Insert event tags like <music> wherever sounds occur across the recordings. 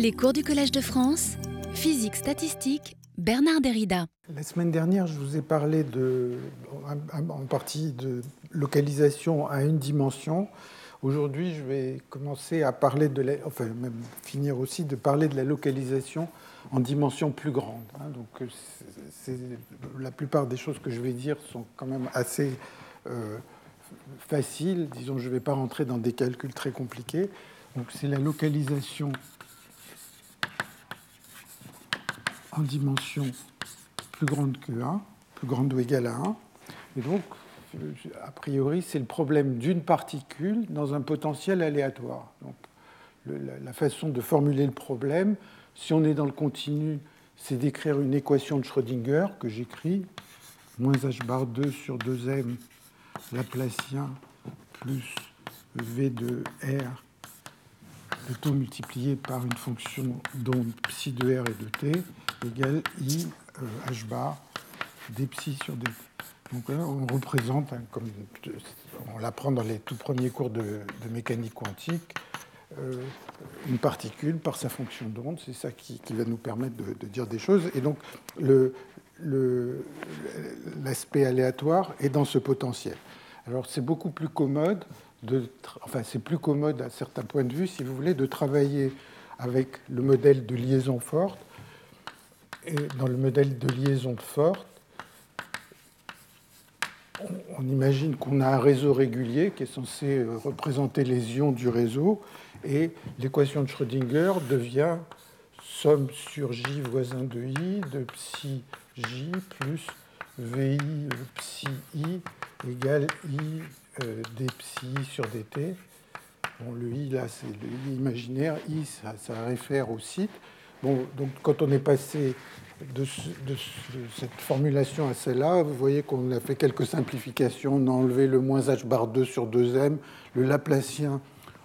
Les cours du Collège de France, physique statistique, Bernard Derrida. La semaine dernière, je vous ai parlé de, en partie de localisation à une dimension. Aujourd'hui, je vais commencer à parler de la, enfin finir aussi de parler de la localisation en dimension plus grande. Hein. Donc, c'est, la plupart des choses que je vais dire sont quand même assez euh, faciles. Disons, je ne vais pas rentrer dans des calculs très compliqués. Donc, c'est la localisation en dimension plus grande que 1, plus grande ou égale à 1. Et donc, a priori, c'est le problème d'une particule dans un potentiel aléatoire. Donc, la, façon de formuler le problème, si on est dans le continu, c'est d'écrire une équation de Schrödinger que j'écris, moins h bar 2 sur 2m laplacien plus v de r tout multiplié par une fonction d'onde psi de r et de t égale i euh, h bar d psi sur dt. Donc là, on représente, hein, comme on l'apprend dans les tout premiers cours de, mécanique quantique, euh, une particule par sa fonction d'onde. C'est ça qui, va nous permettre de, dire des choses. Et donc, l'aspect aléatoire est dans ce potentiel. Alors, c'est beaucoup plus commode enfin c'est plus commode à certains points de vue, si vous voulez, de travailler avec le modèle de liaison forte. Dans le modèle de liaison forte, on imagine qu'on a un réseau régulier qui est censé euh, représenter les ions du réseau, et l'équation de Schrödinger devient somme sur j voisin de i de psi j plus vi psi i égale i euh, des psi sur dt. Bon, le i, là, c'est le i imaginaire. i, ça, réfère au site. Donc, quand on est passé de, cette formulation à celle-là, vous voyez qu'on a fait quelques simplifications. On a enlevé le moins h bar 2 sur 2m. Le Laplacien,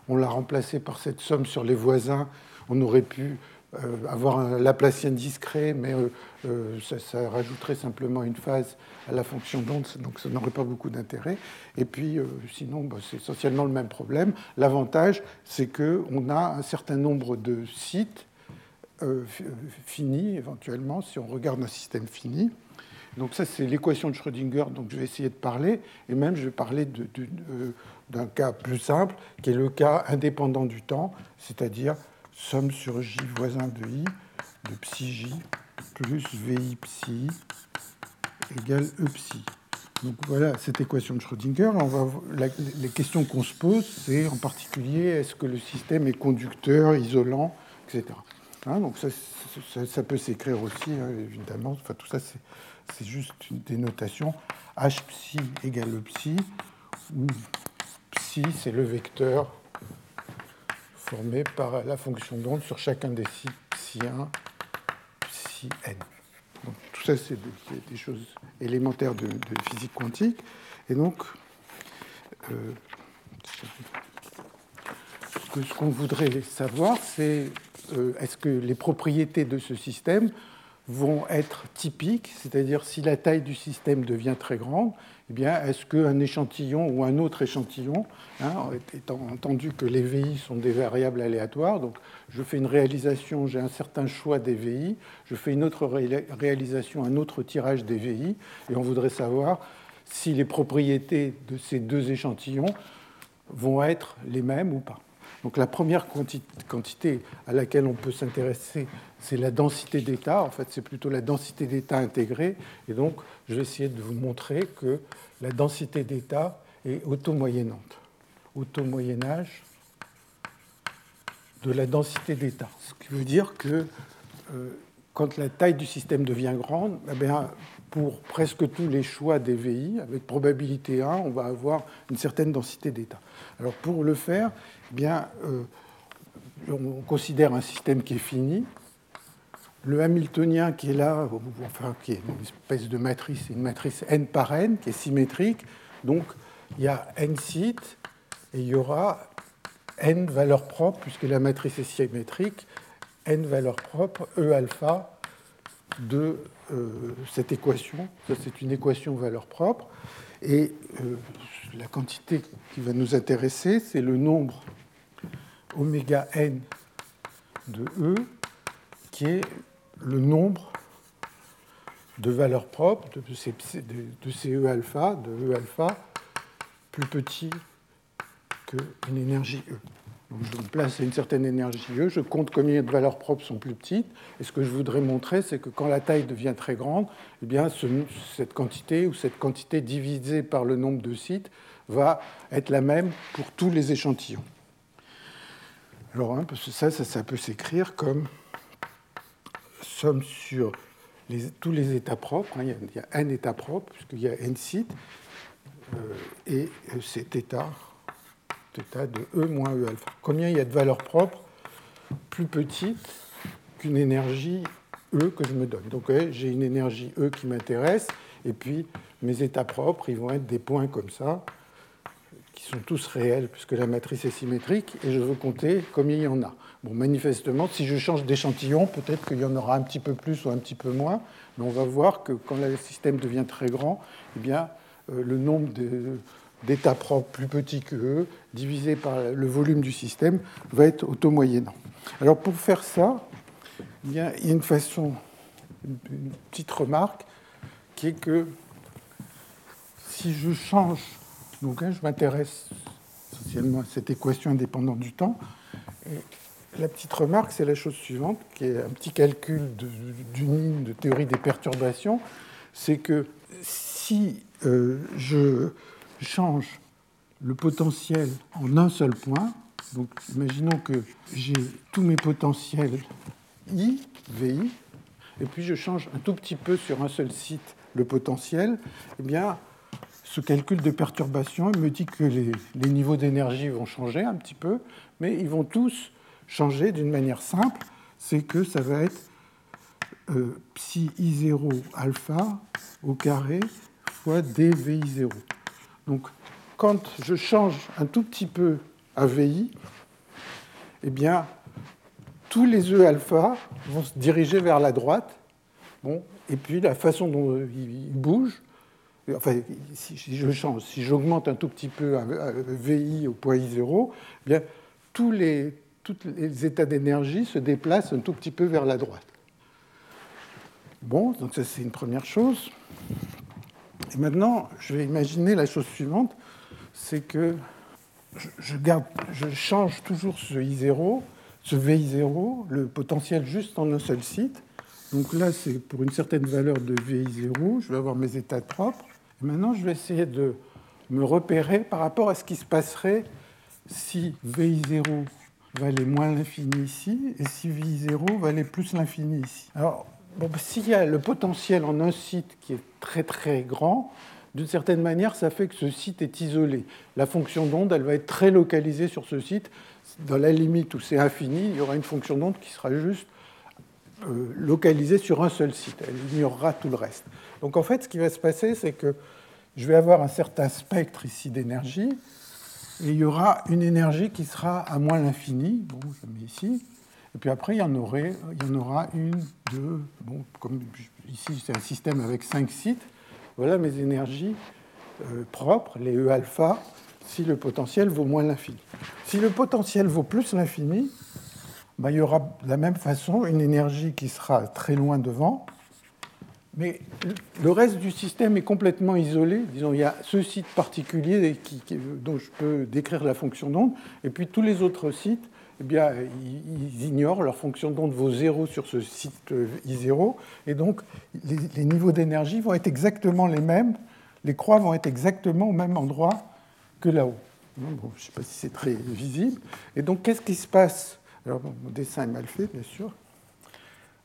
on l'a remplacé par cette somme sur les voisins. On aurait pu euh, avoir un Laplacien discret, mais euh, euh, ça, rajouterait simplement une phase à la fonction d'onde, donc ça n'aurait pas beaucoup d'intérêt. Et puis, sinon, bah, c'est essentiellement le même problème. L'avantage, c'est qu'on a un certain nombre de sites finis, éventuellement, si on regarde un système fini. Donc ça, c'est l'équation de Schrödinger dont je vais essayer de parler, et même je vais parler d'un cas plus simple, qui est le cas indépendant du temps, c'est-à-dire somme sur j voisin de i de psi j plus vi psi égale e psi. Donc voilà cette équation de Schrödinger. Les questions qu'on se pose, c'est en particulier est-ce que le système est conducteur, isolant, etc. Hein, donc ça, ça, peut s'écrire aussi, hein, évidemment. Enfin, tout ça, c'est juste une dénotation. H psi égale E psi, où psi, c'est le vecteur formé par la fonction d'onde sur chacun des sites psi 1, psi n. Tout ça, c'est des, choses élémentaires de, physique quantique. Et donc, euh, ce qu'on voudrait savoir, c'est est-ce que les propriétés de ce système vont être typiques, c'est-à-dire si la taille du système devient très grande, eh est-ce qu'un échantillon ou un autre échantillon, hein, étant entendu que les VI sont des variables aléatoires, donc je fais une réalisation, j'ai un certain choix des VI, je fais une autre réalisation, un autre tirage des VI, et on voudrait savoir si les propriétés de ces deux échantillons vont être les mêmes ou pas. Donc la première quantité à laquelle on peut s'intéresser, c'est la densité d'état. En fait, c'est plutôt la densité d'état intégrée. Et donc, je vais essayer de vous montrer que la densité d'état est auto-moyennante. Auto-moyennage de la densité d'état. Ce qui veut dire que euh, quand la taille du système devient grande, eh pour presque tous les choix des VI, avec probabilité 1, on va avoir une certaine densité d'état. Alors pour le faire, euh, on considère un système qui est fini. Le Hamiltonien qui est là, enfin, qui est une espèce de matrice, une matrice n par n qui est symétrique. Donc il y a n sites et il y aura n valeurs propres, puisque la matrice est symétrique, n valeurs propres, E alpha de euh, cette équation. Ça, c'est une équation valeur propre. Et euh, la quantité qui va nous intéresser, c'est le nombre oméga n de E, qui est le nombre de valeurs propres de ces, E alpha, de E alpha, plus petit qu'une énergie E. Donc je me place une certaine énergie E, je compte combien de valeurs propres sont plus petites, et ce que je voudrais montrer, c'est que quand la taille devient très grande, eh cette quantité ou cette quantité divisée par le nombre de sites va être la même pour tous les échantillons. Alors, hein, que ça, ça, peut s'écrire comme somme sur tous les états propres. Hein, il, y a, un état propre, puisqu'il y a n sites, euh, et cet état θ de E moins E alpha. Combien il y a de valeurs propres plus petites qu'une énergie E que je me donne? Donc j'ai une énergie E qui m'intéresse, et puis mes états propres, ils vont être des points comme ça, qui sont tous réels, puisque la matrice est symétrique, et je veux compter combien il y en a. Bon, manifestement, si je change d'échantillon, peut-être qu'il y en aura un petit peu plus ou un petit peu moins, mais on va voir que quand le système devient très grand, eh bien, euh, le nombre de, d'état propre plus petit que E, divisé par le volume du système, va être auto-moyennant. Alors pour faire ça, il y a une façon, une petite remarque, qui est que si je change, donc hein, je m'intéresse essentiellement à cette équation indépendante du temps, et la petite remarque, c'est la chose suivante, qui est un petit calcul d'une ligne de théorie des perturbations, c'est que si euh, je change le potentiel en un seul point. Donc, imaginons que j'ai tous mes potentiels I, VI, et puis je change un tout petit peu sur un seul site le potentiel. Eh bien, ce calcul de perturbation me dit que les, niveaux d'énergie vont changer un petit peu, mais ils vont tous changer d'une manière simple. C'est que ça va être euh, psi I0 alpha au carré fois dVi0. Donc, quand je change un tout petit peu AVI, eh bien, tous les E alpha vont se diriger vers la droite. Bon, et puis la façon dont ils bougent, enfin, si je change, si j'augmente un tout petit peu VI au point I0, eh bien, tous les, tous les états d'énergie se déplacent un tout petit peu vers la droite. Bon, donc ça c'est une première chose. Et maintenant, je vais imaginer la chose suivante, c'est que je, je change toujours ce I0, ce VI0, le potentiel juste en un seul site. Donc là, c'est pour une certaine valeur de VI0, je vais avoir mes états propres. Maintenant, je vais essayer de me repérer par rapport à ce qui se passerait si VI0 valait moins l'infini ici et si VI0 valait plus l'infini ici. Alors, bon, s'il y a le potentiel en un site qui est très très grand, d'une certaine manière, ça fait que ce site est isolé. La fonction d'onde, elle va être très localisée sur ce site. Dans la limite où c'est infini, il y aura une fonction d'onde qui sera juste euh, localisée sur un seul site. Elle ignorera tout le reste. Donc en fait, ce qui va se passer, c'est que je vais avoir un certain spectre ici d'énergie, et il y aura une énergie qui sera à moins l'infini. Bon, je mets ici. Et puis après, il y en, aura une, deux, bon, comme ici c'est un système avec cinq sites, voilà mes énergies euh, propres, les E alpha, si le potentiel vaut moins l'infini. Si le potentiel vaut plus l'infini, ben, il y aura de la même façon une énergie qui sera très loin devant, mais le reste du système est complètement isolé. Disons, il y a ce site particulier dont je peux décrire la fonction d'onde, et puis tous les autres sites eh bien, ils ignorent leur fonction d'onde vaut zéro sur ce site I0, et donc les, niveaux d'énergie vont être exactement les mêmes, les croix vont être exactement au même endroit que là-haut. je ne sais pas si c'est très visible. Et donc, qu'est-ce qui se passe Alors, mon dessin est mal fait, bien sûr.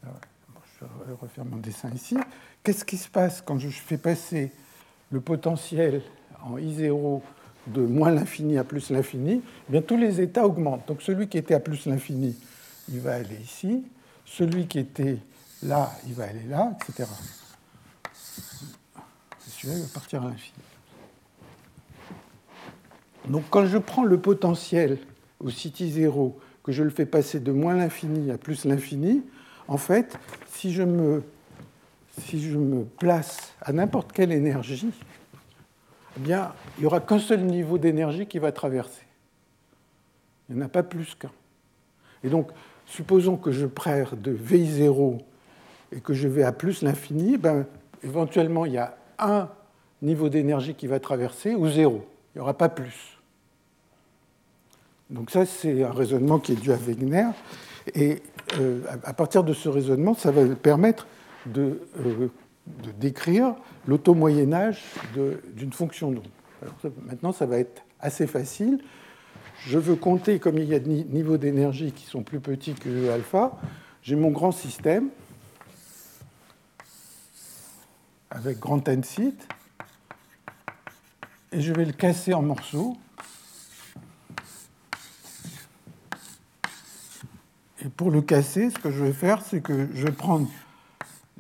je vais refaire mon dessin ici. Qu'est-ce qui se passe quand je fais passer le potentiel en I0 de moins l'infini à plus l'infini, eh bien tous les états augmentent. Donc celui qui était à plus l'infini, il va aller ici. Celui qui était là, il va aller là, etc. celui-là, il va partir à l'infini. Donc quand je prends le potentiel au city 0, que je le fais passer de moins l'infini à plus l'infini, en fait, si je me, si je me place à n'importe quelle énergie, eh bien, il n'y aura qu'un seul niveau d'énergie qui va traverser. Il n'y en a pas plus qu'un. Et donc, supposons que je prends de VI0 et que je vais à plus l'infini, ben, éventuellement il y a un niveau d'énergie qui va traverser ou zéro. Il n'y aura pas plus. Donc ça, c'est un raisonnement qui est dû à Wegener. Et euh, à partir de ce raisonnement, ça va permettre de, euh, décrire l'auto-moyen-âge d'une fonction d'onde. Maintenant, ça va être assez facile. Je veux compter, comme il y a des niveaux d'énergie qui sont plus petits que alpha, j'ai mon grand système avec grand n sites, et je vais le casser en morceaux. Et pour le casser, ce que je vais faire, c'est que je vais prendre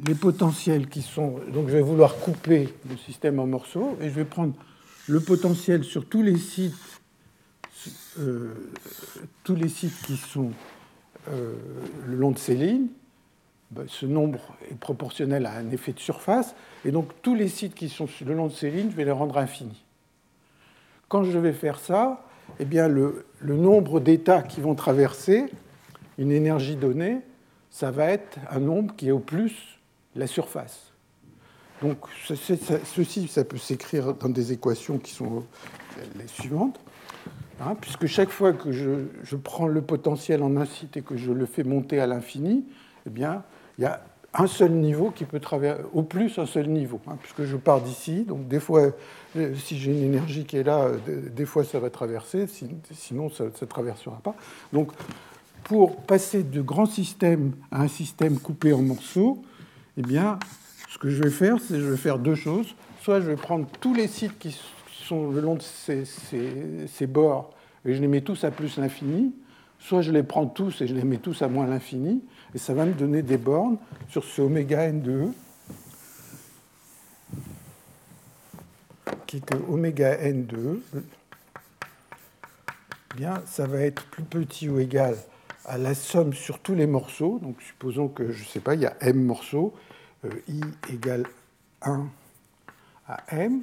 les potentiels qui sont. Donc je vais vouloir couper le système en morceaux et je vais prendre le potentiel sur tous les sites, euh, tous les sites qui sont euh, le long de ces lignes. Ben, ce nombre est proportionnel à un effet de surface. Et donc tous les sites qui sont le long de ces lignes, je vais les rendre infinis. Quand je vais faire ça, eh bien, le, le nombre d'états qui vont traverser une énergie donnée, ça va être un nombre qui est au plus la surface. Donc ceci, ça peut s'écrire dans des équations qui sont les suivantes, hein, puisque chaque fois que je, prends le potentiel en un site et que je le fais monter à l'infini, eh bien, il y a un seul niveau qui peut traverser, au plus un seul niveau, hein, puisque je pars d'ici, donc des fois, euh, si j'ai une énergie qui est là, euh, des fois ça va traverser, sinon ça ne traversera pas. Donc, pour passer de grands systèmes à un système coupé en morceaux, eh bien, ce que je vais faire, c'est que je vais faire deux choses. Soit je vais prendre tous les sites qui sont le long de ces, bords et je les mets tous à plus l'infini, soit je les prends tous et je les mets tous à moins l'infini, et ça va me donner des bornes sur ce oméga n de E, qui est oméga n de E. Eh bien, ça va être plus petit ou égal à la somme sur tous les morceaux. Donc supposons que, je ne sais pas, il y a m morceaux, euh, i égale 1 à m,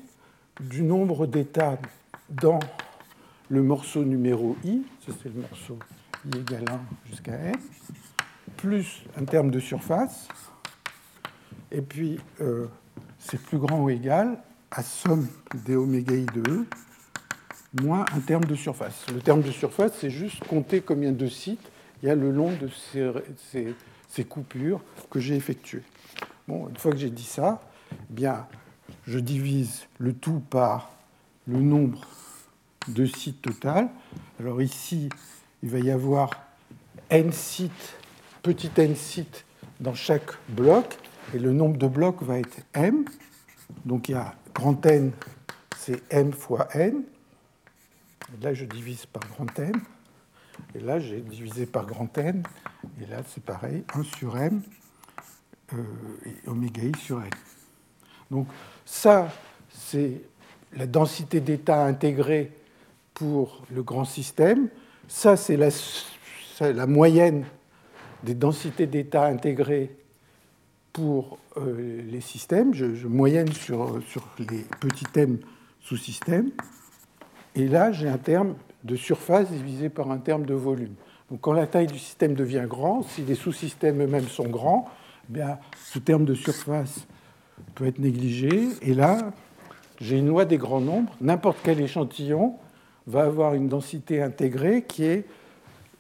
du nombre d'états dans le morceau numéro i, ça c'est le morceau i égale 1 jusqu'à m, plus un terme de surface, et puis euh, c'est plus grand ou égal à somme des oméga i de e, moins un terme de surface. Le terme de surface, c'est juste compter combien de sites il y a le long de ces, coupures que j'ai effectuées. Bon, une fois que j'ai dit ça, eh bien, je divise le tout par le nombre de sites total. Alors ici, il va y avoir n sites, petit n sites dans chaque bloc, et le nombre de blocs va être m. Donc il y a grand N, c'est m fois n. là, je divise par grand N. Et là, j'ai divisé par grand N. Et là, c'est pareil, 1 sur M euh, et oméga i sur N. Donc ça, c'est la densité d'état intégrée pour le grand système. Ça, c'est la, moyenne des densités d'état intégrées pour euh, les systèmes. Je, je, moyenne sur, sur les petits thèmes sous-systèmes. Et là, j'ai un terme de surface divisé par un terme de volume. Donc quand la taille du système devient grand, si les sous-systèmes eux-mêmes sont grands, eh bien, ce terme de surface peut être négligé. Et là, j'ai une loi des grands nombres. N'importe quel échantillon va avoir une densité intégrée qui est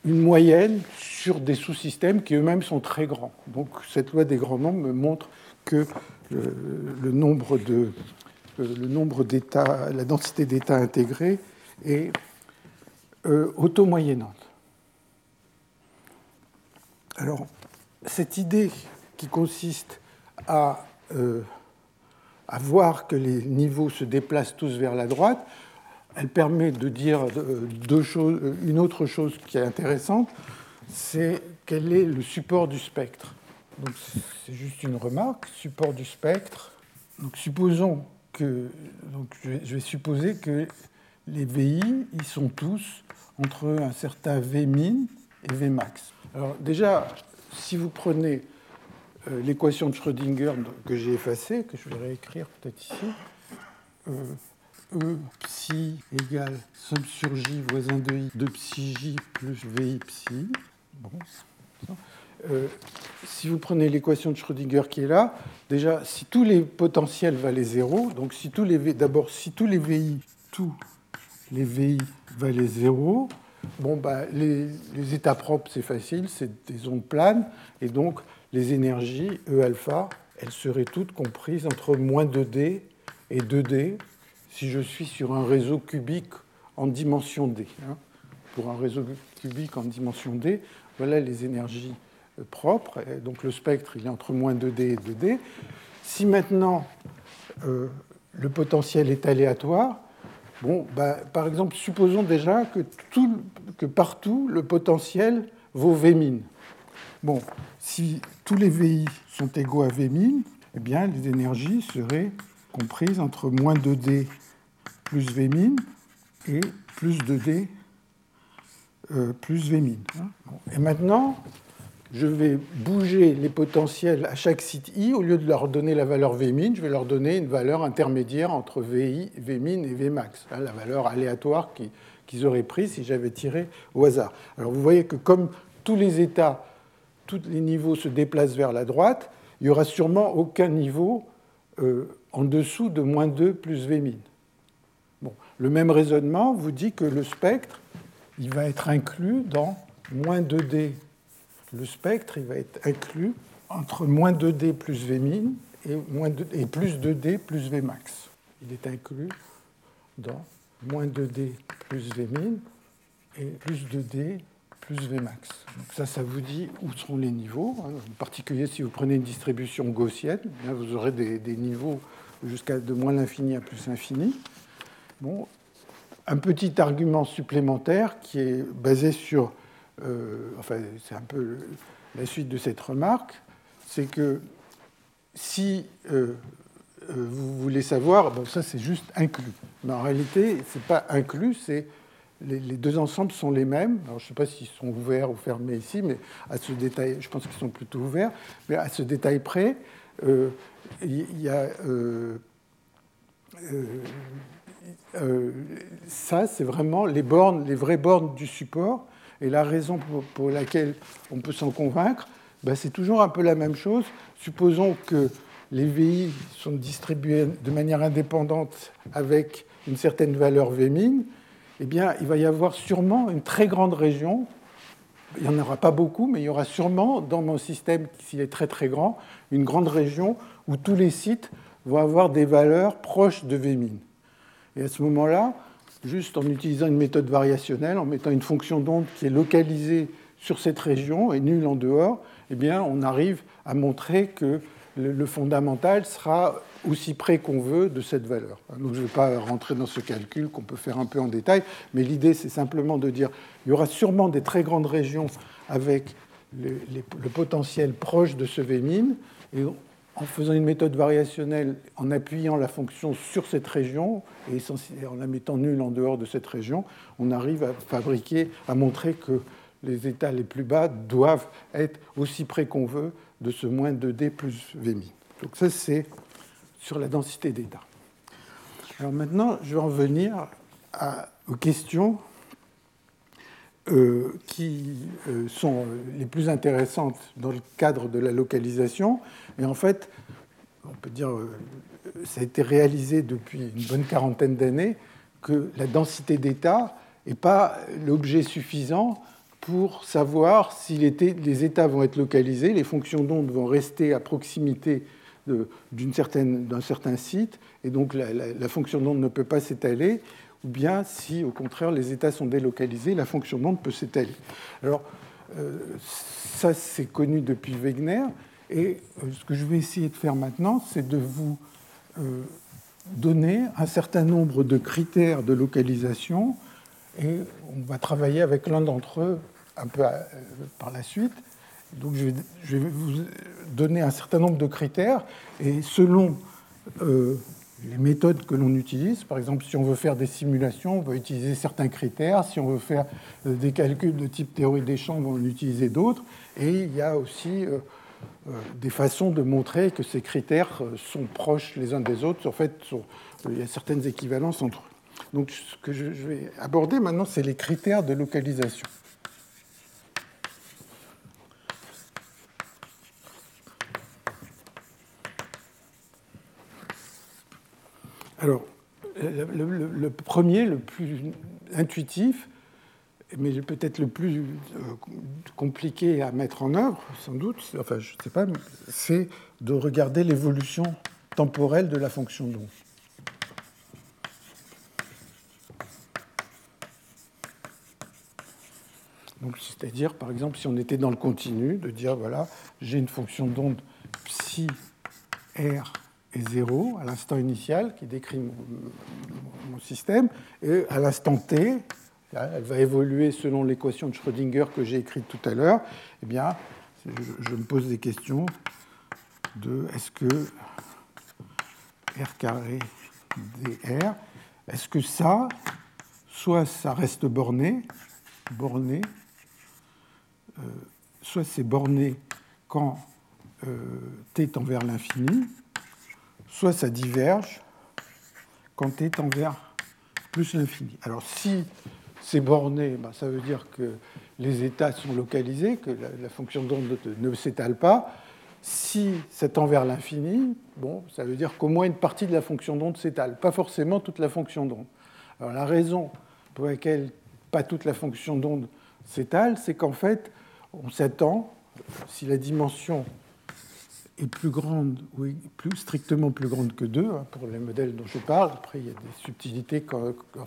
une moyenne sur des sous-systèmes qui eux-mêmes sont très grands. Donc cette loi des grands nombres me montre que de le nombre d'états, la densité d'états intégrés est euh, auto-moyennante. Alors, cette idée qui consiste à, euh, à, voir que les niveaux se déplacent tous vers la droite, elle permet de dire deux choses, une autre chose qui est intéressante, c'est quel est le support du spectre. C'est juste une remarque, support du spectre. Supposons que, je vais supposer que les VI, ils sont tous entre un certain V min et V max. Alors déjà, si vous prenez euh, l'équation de Schrödinger que j'ai effacée, que je vais réécrire peut-être ici, euh, E psi égale somme sur J voisin de I de psi J plus VI psi. Bon, si vous prenez l'équation de Schrödinger qui est là, déjà, si tous les potentiels valaient 0, donc si tous les d'abord, si tous les VI, tous les VI valaient 0, bon, bah, les, les états propres, c'est facile, c'est des ondes planes, et donc les énergies E alpha, elles seraient toutes comprises entre moins 2D et 2D si je suis sur un réseau cubique en dimension D. Hein. Pour un réseau cubique en dimension D, voilà les énergies euh, propres. donc le spectre, il est entre moins 2D et 2D. Si maintenant euh, le potentiel est aléatoire, bon, bah, par exemple, supposons déjà que, tout, que partout le potentiel vaut V min. Bon, si tous les VI sont égaux à V min, eh bien, les énergies seraient comprises entre moins 2D plus V min et plus 2D euh, plus V min. Hein. Et maintenant, je vais bouger les potentiels à chaque site i, au lieu de leur donner la valeur V min, je vais leur donner une valeur intermédiaire entre VI, V min et V max, hein, la valeur aléatoire qu'ils auraient prise si j'avais tiré au hasard. Alors vous voyez que comme tous les états, tous les niveaux se déplacent vers la droite, il n'y aura sûrement aucun niveau euh, en dessous de moins 2 plus V min. Bon. Le même raisonnement vous dit que le spectre, il va être inclus dans moins 2D. Le spectre, il va être inclus entre moins 2D plus V min et, et plus 2D plus V max. Il est inclus dans moins 2D plus V min et plus 2D plus V max. Donc ça, ça vous dit où seront les niveaux. Hein. En particulier, si vous prenez une distribution gaussienne, eh vous aurez des, niveaux jusqu'à de moins l'infini à plus l'infini. Un petit argument supplémentaire qui est basé sur, euh, enfin c'est un peu la suite de cette remarque, c'est que si euh, euh, vous voulez savoir, bon, ça c'est juste inclus. Mais en réalité, ce n'est pas inclus, c'est les, deux ensembles sont les mêmes. Alors, je ne sais pas s'ils sont ouverts ou fermés ici, mais à ce détail, je pense qu'ils sont plutôt ouverts. Mais à ce détail près, il y a ça, c'est vraiment les bornes, les vraies bornes du support. Et la raison pour, laquelle on peut s'en convaincre, bah, c'est toujours un peu la même chose. Supposons que les VI sont distribués de manière indépendante avec une certaine valeur V min, eh bien, il va y avoir sûrement une très grande région. Il n'y en aura pas beaucoup, mais il y aura sûrement dans mon système, s'il est très très grand, une grande région où tous les sites vont avoir des valeurs proches de V min. Et à ce moment-là, juste en utilisant une méthode variationnelle, en mettant une fonction d'onde qui est localisée sur cette région et nulle en dehors, eh on arrive à montrer que le fondamental sera aussi près qu'on veut de cette valeur. Donc je ne vais pas rentrer dans ce calcul qu'on peut faire un peu en détail, mais l'idée c'est simplement de dire qu'il y aura sûrement des très grandes régions avec le, potentiel proche de ce V min, et en faisant une méthode variationnelle, en appuyant la fonction sur cette région et en la mettant nulle en dehors de cette région, on arrive à fabriquer, à montrer que les états les plus bas doivent être aussi près qu'on veut de ce moins 2D plus Vmi. Donc ça, c'est sur la densité d'états. Alors maintenant, je vais en venir aux questions euh, qui euh, sont les plus intéressantes dans le cadre de la localisation. Et en fait, on peut dire, euh, ça a été réalisé depuis une bonne quarantaine d'années que la densité d'état n'est pas l'objet suffisant pour savoir si les états vont être localisés, les fonctions d'onde vont rester à proximité d'un certain site, et donc la, la fonction d'onde ne peut pas s'étaler, ou bien si au contraire les états sont délocalisés, la fonction d'onde peut s'étaler. Alors euh, ça c'est connu depuis Wegener, et euh, ce que je vais essayer de faire maintenant, c'est de vous euh, donner un certain nombre de critères de localisation, et on va travailler avec l'un d'entre eux un peu par la suite. Donc je vais, vous donner un certain nombre de critères, et selon les méthodes que l'on utilise. Par exemple, si on veut faire des simulations, on va utiliser certains critères. Si on veut faire euh, des calculs de type théorie des champs, on va en utiliser d'autres. Et il y a aussi euh, euh, euh, des façons de montrer que ces critères euh, sont proches les uns des autres. En fait, euh, il y a certaines équivalences entre eux. Donc, ce que je vais aborder maintenant, c'est les critères de localisation. Alors, le premier, le plus intuitif, mais peut-être le plus euh, compliqué à mettre en œuvre, sans doute, enfin je ne sais pas, c'est de regarder l'évolution temporelle de la fonction d'onde. c'est-à-dire, par exemple, si on était dans le continu, de dire, voilà, j'ai une fonction d'onde psi r est 0 à l'instant initial qui décrit mon, système, et à l'instant t, elle va évoluer selon l'équation de Schrödinger que j'ai écrite tout à l'heure, eh bien, je, me pose des questions de est-ce que r carré dr, est-ce que ça, soit ça reste borné, borné, euh, soit c'est borné quand euh, t tend vers l'infini, soit ça diverge quand t tend vers plus l'infini. Alors si c'est borné, ben, ça veut dire que les états sont localisés, que la, fonction d'onde ne s'étale pas. Si ça tend vers l'infini, bon, ça veut dire qu'au moins une partie de la fonction d'onde s'étale, pas forcément toute la fonction d'onde. Alors la raison pour laquelle pas toute la fonction d'onde s'étale, c'est qu'en fait, on s'attend, si la dimension est plus grande, ou plus strictement plus grande que 2, hein, pour les modèles dont je parle. Après, il y a des subtilités. Quand, il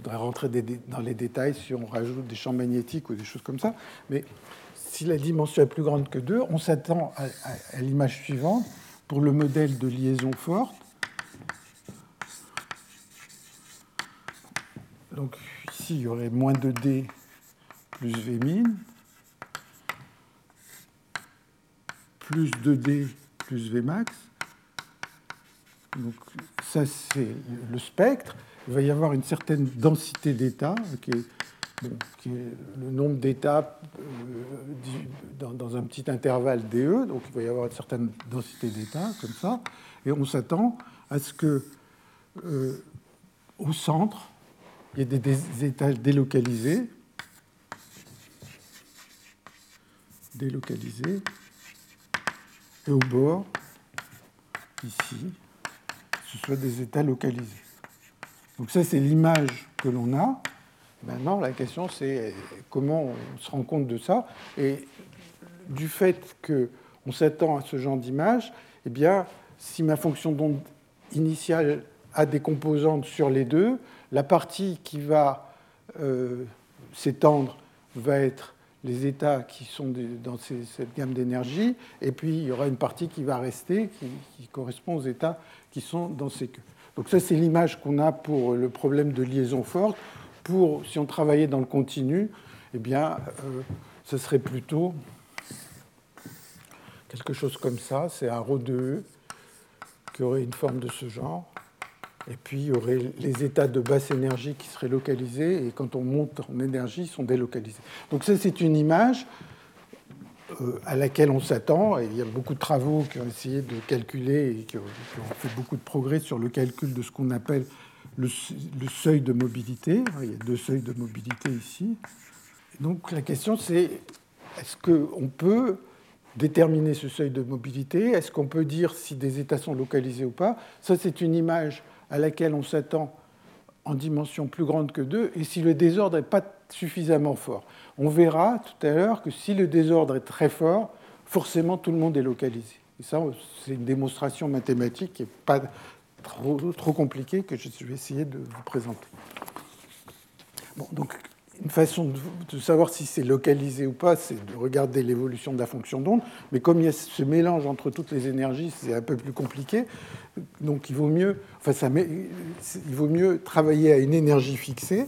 faudrait rentrer dans les détails si on rajoute des champs magnétiques ou des choses comme ça. Mais si la dimension est plus grande que 2, on s'attend à, l'image suivante pour le modèle de liaison forte. Donc ici, il y aurait moins 2D plus V min. plus 2D plus Vmax. Donc ça, c'est le spectre. Il va y avoir une certaine densité d'états, qui, est le nombre d'états euh, dans, un petit intervalle DE. Donc il va y avoir une certaine densité d'états, comme ça. Et on s'attend à ce que euh, au centre, il y ait des, des états délocalisés. Délocalisés et au bord, ici, ce soit des états localisés. Donc ça, c'est l'image que l'on a. Maintenant, la question, c'est comment on se rend compte de ça. Et du fait qu'on s'attend à ce genre d'image, eh bien, si ma fonction d'onde initiale a des composantes sur les deux, la partie qui va euh, s'étendre va être les états qui sont dans cette gamme d'énergie, et puis il y aura une partie qui va rester, qui, correspond aux états qui sont dans ces queues. Donc ça, c'est l'image qu'on a pour le problème de liaison forte. Pour, si on travaillait dans le continu, eh bien, euh, ce serait plutôt quelque chose comme ça. C'est un ρ de E qui aurait une forme de ce genre. Et puis, il y aurait les états de basse énergie qui seraient localisés, et quand on monte en énergie, ils sont délocalisés. Donc ça, c'est une image à laquelle on s'attend. Il y a beaucoup de travaux qui ont essayé de calculer et qui ont, fait beaucoup de progrès sur le calcul de ce qu'on appelle le, seuil de mobilité. Il y a deux seuils de mobilité ici. Donc la question, c'est est-ce qu'on peut déterminer ce seuil de mobilité? Est-ce qu'on peut dire si des états sont localisés ou pas? Ça, c'est une image à laquelle on s'attend en dimension plus grande que 2, et si le désordre n'est pas suffisamment fort. On verra tout à l'heure que si le désordre est très fort, forcément tout le monde est localisé. Et ça, c'est une démonstration mathématique qui n'est pas trop, trop compliquée que je vais essayer de vous présenter. Bon, donc une façon de, savoir si c'est localisé ou pas, c'est de regarder l'évolution de la fonction d'onde. Mais comme il y a ce mélange entre toutes les énergies, c'est un peu plus compliqué. Donc il vaut mieux, enfin, ça, il vaut mieux travailler à une énergie fixée.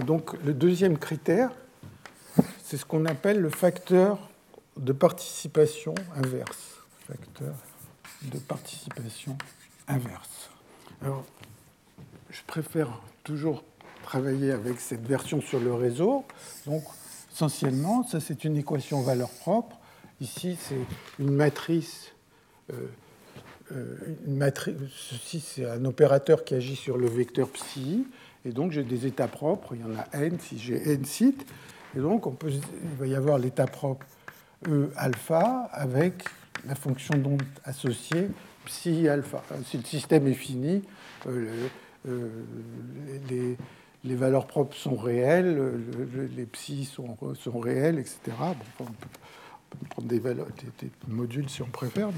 Donc le deuxième critère, c'est ce qu'on appelle le facteur de participation inverse. Facteur de participation inverse. Alors, je préfère toujours travailler avec cette version sur le réseau. Donc, essentiellement, ça c'est une équation valeur propre. Ici, c'est une matrice. Euh, euh, une matrice ceci, c'est un opérateur qui agit sur le vecteur psi. Et donc, j'ai des états propres. Il y en a n si j'ai n sites. Et donc, on peut, il va y avoir l'état propre E alpha avec la fonction d'onde associée psi alpha. Si le système est fini, euh, les, les, valeurs propres sont réelles, les psi sont, sont réels, etc. on, peut, prendre des, valeurs, des, modules si on préfère.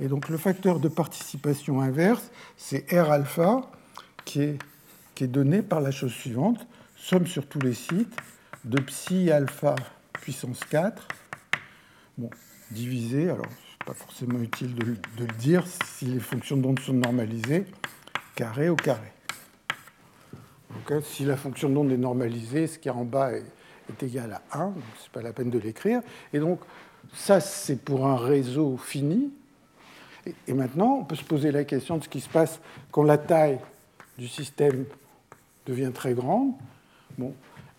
Et donc le facteur de participation inverse, c'est R alpha qui est, qui est donné par la chose suivante, somme sur tous les sites de psi alpha puissance 4, bon, divisé, alors pas forcément utile de, le dire si les fonctions d'onde sont normalisées, carré au carré. Hein, si la fonction d'onde est normalisée, ce qui est en bas est, égal à 1, ce n'est pas la peine de l'écrire. Et donc, ça, c'est pour un réseau fini. Et, maintenant, on peut se poser la question de ce qui se passe quand la taille du système devient très grande.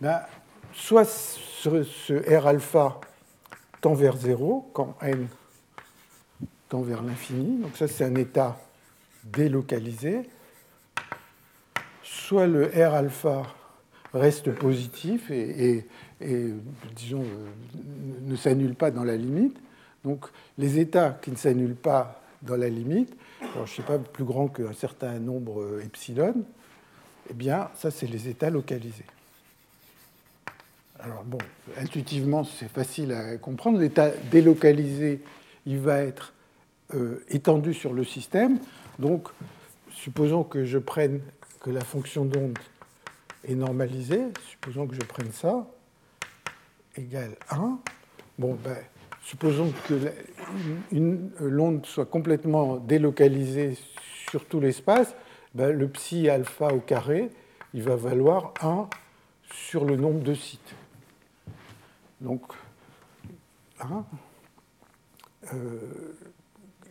Ben, soit ce, R alpha tend vers 0, quand n tend vers l'infini. Donc ça, c'est un état délocalisé. Soit le R alpha reste positif et, disons, ne s'annule pas dans la limite. Donc les états qui ne s'annulent pas dans la limite, je ne sais pas, plus grand qu'un certain nombre epsilon, eh bien, ça, c'est les états localisés. Alors bon, intuitivement, c'est facile à comprendre. L'état délocalisé, il va être euh, étendu sur le système. Donc, supposons que je prenne que la fonction d'onde est normalisée, supposons que je prenne ça, égale 1. Bon, ben, supposons que l'onde soit complètement délocalisée sur tout l'espace, ben, le psi alpha au carré, il va valoir 1 sur le nombre de sites. Donc, 1,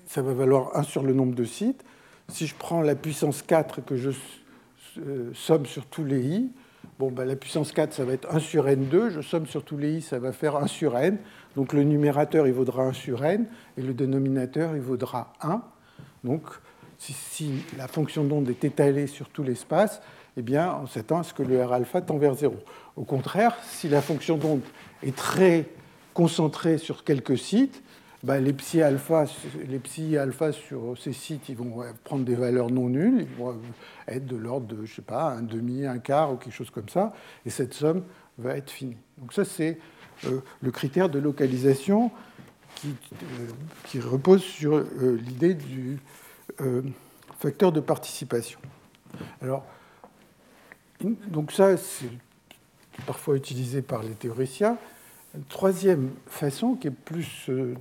ça va valoir 1 sur le nombre de sites. Si je prends la puissance 4 que je euh, somme sur tous les i, bon, ben, la puissance 4, ça va être 1 sur n2. Je somme sur tous les i, ça va faire 1 sur n. Donc le numérateur, il vaudra 1 sur n, et le dénominateur, il vaudra 1. Donc si, la fonction d'onde est étalée sur tout l'espace, eh bien, on s'attend à ce que le R alpha tend vers 0. Au contraire, si la fonction d'onde est très concentrée sur quelques sites, bah, les psi alpha, sur ces sites, vont prendre des valeurs non nulles, ils vont être de l'ordre de, je sais pas, un demi, un quart ou quelque chose comme ça, et cette somme va être finie. Donc ça, c'est euh, le critère de localisation qui, euh, repose sur euh, l'idée du facteur de participation. Alors, donc ça, c'est parfois utilisé par les théoriciens. Troisième façon, qui est plus euh,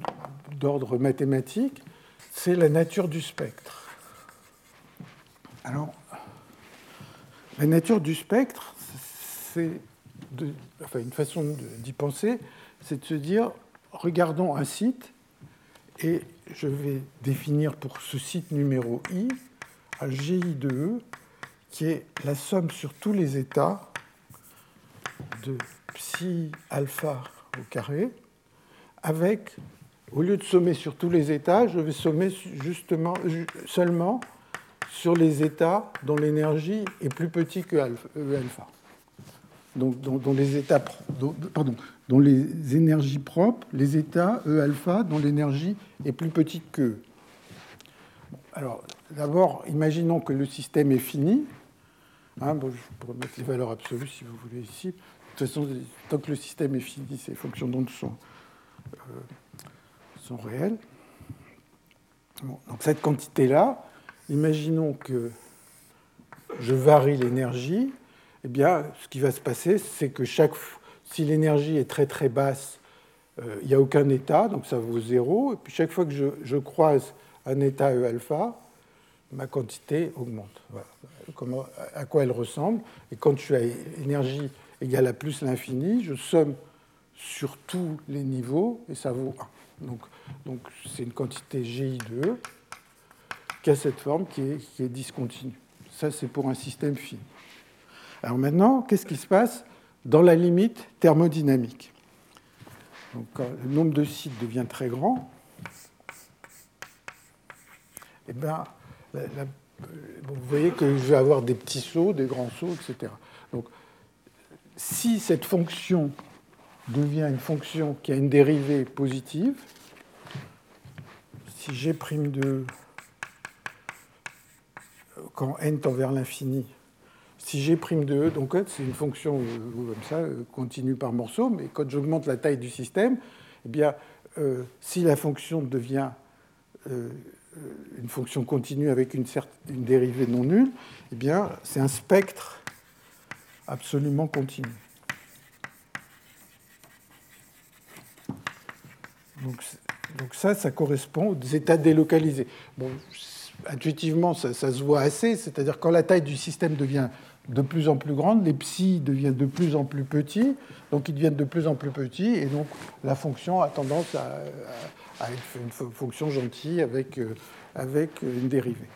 d'ordre mathématique, c'est la nature du spectre. Alors, la nature du spectre, c'est enfin, une façon d'y penser, c'est de se dire, regardons un site, et je vais définir pour ce site numéro i un GI de E, qui est la somme sur tous les états de psi alpha au carré, avec, au lieu de sommer sur tous les états, je vais sommer justement, seulement sur les états dont l'énergie est plus petite que alpha, E alpha. Donc, dont, les états, pardon, dont les énergies propres, les états E alpha, dont l'énergie est plus petite que E. Alors, d'abord, imaginons que le système est fini. Hein, je pourrais mettre les valeurs absolues si vous voulez ici. De toute façon, tant que le système est fini, ces fonctions d'onde sont, euh, sont réelles. donc cette quantité-là, imaginons que je varie l'énergie, eh bien, ce qui va se passer, c'est que chaque, si l'énergie est très très basse, euh, il n'y a aucun état, donc ça vaut zéro. Et puis chaque fois que je, croise un état E alpha, ma quantité augmente. Voilà. Comment, à quoi elle ressemble. Et quand je suis à énergie égale à plus l'infini, je somme sur tous les niveaux et ça vaut 1. Donc, donc c'est une quantité GI de E qui a cette forme qui est, qui est discontinue. Ça, c'est pour un système fini. Alors maintenant, qu'est-ce qui se passe? Dans la limite thermodynamique Donc, le nombre de sites devient très grand, eh bien, vous voyez que je vais avoir des petits sauts, des grands sauts, etc. Donc, si cette fonction devient une fonction qui a une dérivée positive, si G'2, quand n tend vers l'infini, si G'2, donc c'est une fonction euh, comme ça, euh, continue par morceau, mais quand j'augmente la taille du système, eh bien, euh, si la fonction devient une fonction continue avec une, dérivée non nulle, eh bien, c'est un spectre absolument continu. Donc, ça, ça correspond aux états délocalisés. Intuitivement, ça se voit assez, c'est-à-dire quand la taille du système devient de plus en plus grande, les psi deviennent de plus en plus petits, donc ils deviennent de plus en plus petits, et donc la fonction a tendance à, être une fonction gentille avec, euh, avec une dérivée.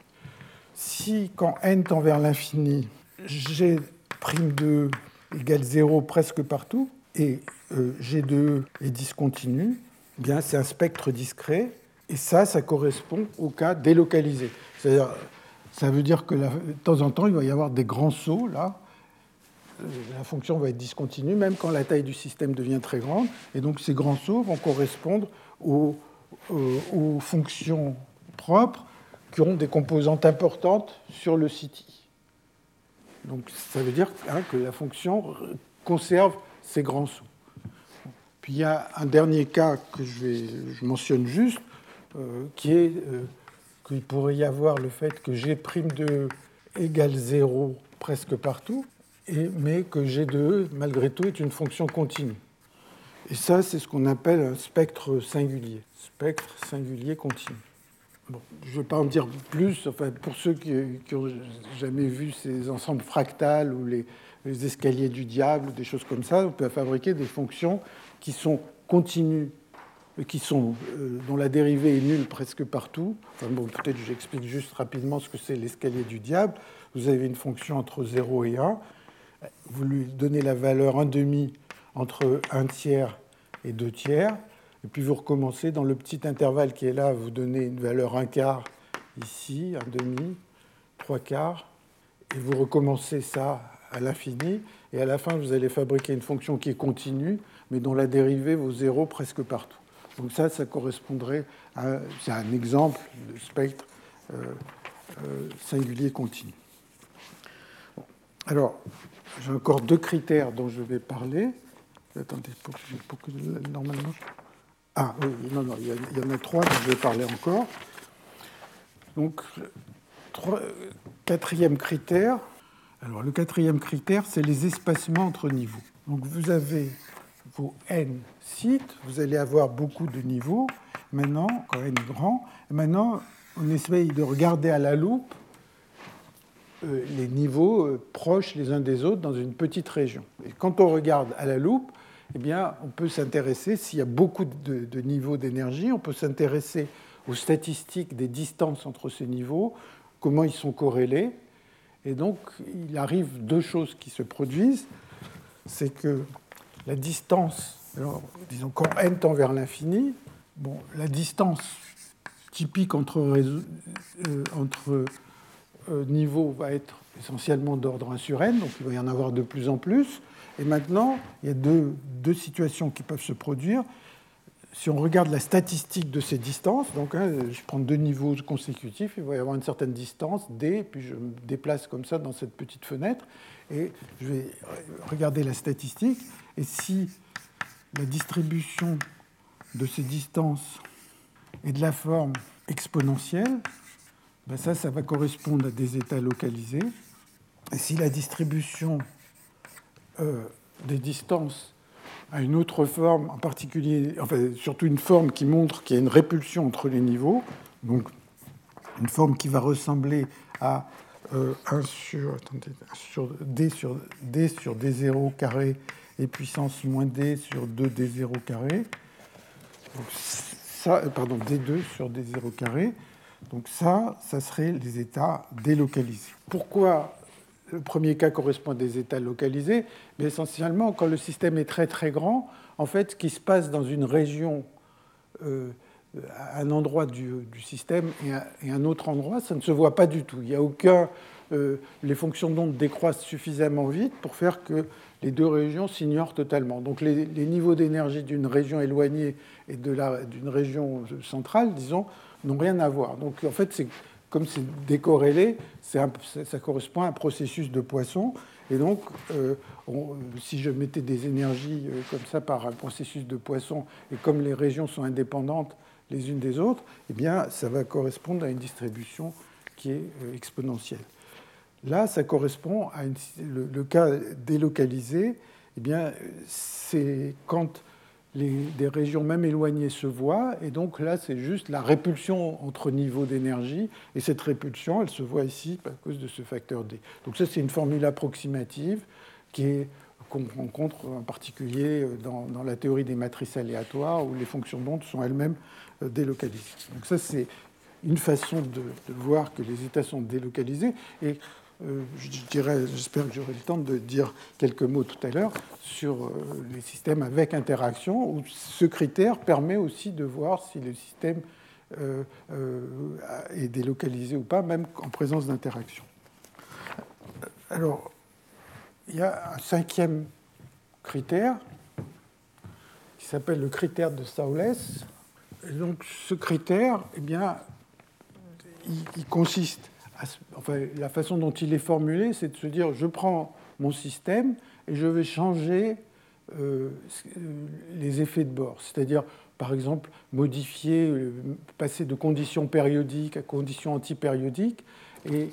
Si, quand n tend vers l'infini, g'2 égale 0 presque partout, et euh, G2 est discontinu, eh bien c'est un spectre discret, et ça, ça correspond au cas délocalisé. C'est-à-dire, ça veut dire que de temps en temps, il va y avoir des grands sauts, là. Euh, la fonction va être discontinue, même quand la taille du système devient très grande. Et donc ces grands sauts vont correspondre aux, euh, fonctions propres qui auront des composantes importantes sur le CITI. Donc ça veut dire hein, que la fonction conserve ces grands sauts. Puis il y a un dernier cas que je mentionne juste, euh, qui est qu'il pourrait y avoir le fait que G'2 égale 0 presque partout, mais que G de E, malgré tout, est une fonction continue. Et ça, c'est ce qu'on appelle un spectre singulier, spectre singulier continu. Je ne vais pas en dire plus, enfin, pour ceux qui n'ont jamais vu ces ensembles fractales ou les escaliers du diable, des choses comme ça, on peut fabriquer des fonctions qui sont continues qui sont, euh, dont la dérivée est nulle presque partout. Bon, peut-être j'explique juste rapidement ce que c'est l'escalier du diable. Vous avez une fonction entre 0 et 1. Vous lui donnez la valeur 1 demi entre 1 tiers et 2 tiers. Et puis vous recommencez dans le petit intervalle qui est là, vous donnez une valeur 1 quart ici, 1 demi, 3 quarts. Et vous recommencez ça à l'infini. Et à la fin, vous allez fabriquer une fonction qui est continue, mais dont la dérivée vaut 0 presque partout. Donc ça, ça correspondrait à un exemple de spectre euh, euh, singulier continu. Alors, j'ai encore deux critères dont je vais parler. Attendez, pour, que normalement. Ah oui, non, non, il y, en a trois dont je vais parler encore. Donc, quatrième critère. Alors, le quatrième critère, c'est les espacements entre niveaux. Donc, vous avez vos n sites, vous allez avoir beaucoup de niveaux. Maintenant, quand n est grand, maintenant, on essaye de regarder à la loupe euh, les niveaux euh, proches les uns des autres dans une petite région. Et quand on regarde à la loupe, eh bien, on peut s'intéresser, s'il y a beaucoup de, de niveaux d'énergie, on peut s'intéresser aux statistiques des distances entre ces niveaux, comment ils sont corrélés. Et donc, il arrive deux choses qui se produisent. C'est que la distance, disons quand n tend vers l'infini, bon, la distance typique entre, euh, entre euh, niveaux va être essentiellement d'ordre 1 sur n, donc il va y en avoir de plus en plus. Et maintenant, il y a deux, deux situations qui peuvent se produire. Si on regarde la statistique de ces distances, donc hein, je prends deux niveaux consécutifs, il va y avoir une certaine distance, d, puis je me déplace comme ça dans cette petite fenêtre, et je vais regarder la statistique. Et si la distribution de ces distances est de la forme exponentielle, ben ça, ça va correspondre à des états localisés. Et si la distribution euh, des distances a une autre forme, en particulier, enfin, surtout une forme qui montre qu'il y a une répulsion entre les niveaux, donc une forme qui va ressembler à 1 euh, sur, attendez, sur, d sur d sur d0 carré et puissance moins d sur 2d0 carré. Donc ça, euh, pardon, d2 sur d0 carré. Donc ça, ça serait les états délocalisés. Pourquoi le premier cas correspond à des états localisés? Mais essentiellement, quand le système est très très grand, en fait, ce qui se passe dans une région, euh, un endroit du, système et un, un, autre endroit, ça ne se voit pas du tout. Il n'y a aucun euh, les fonctions d'onde décroissent suffisamment vite pour faire que les deux régions s'ignorent totalement. Donc les, niveaux d'énergie d'une région éloignée et d'une région centrale, disons, n'ont rien à voir. Donc en fait, comme c'est décorrélé, ça correspond à un processus de Poisson. Et donc, euh, si je mettais des énergies euh, comme ça par un processus de Poisson, et comme les régions sont indépendantes les unes des autres, eh bien, ça va correspondre à une distribution qui est euh, exponentielle. Là, ça correspond à le, cas délocalisé. Eh bien, c'est quand des régions même éloignées se voient, et donc là, c'est juste la répulsion entre niveaux d'énergie, et cette répulsion, elle se voit ici à cause de ce facteur D. Donc ça, c'est une formule approximative qui qu'on rencontre en particulier dans, dans, la théorie des matrices aléatoires, où les fonctions d'onde sont elles-mêmes euh, délocalisées. Donc ça, c'est une façon de, voir que les états sont délocalisés. Et euh, je dirais, j'espère que j'aurai le temps de dire quelques mots tout à l'heure sur euh, les systèmes avec interaction, où ce critère permet aussi de voir si le système euh, est délocalisé ou pas, même en présence d'interaction. Alors, il y a un cinquième critère qui s'appelle le critère de Saules. Donc, ce critère, eh bien, il, consiste, enfin, la façon dont il est formulé, c'est de se dire, je prends mon système et je vais changer euh, les effets de bord. C'est-à-dire, par exemple, modifier, euh, passer de conditions périodiques à conditions antipériodiques. Et euh,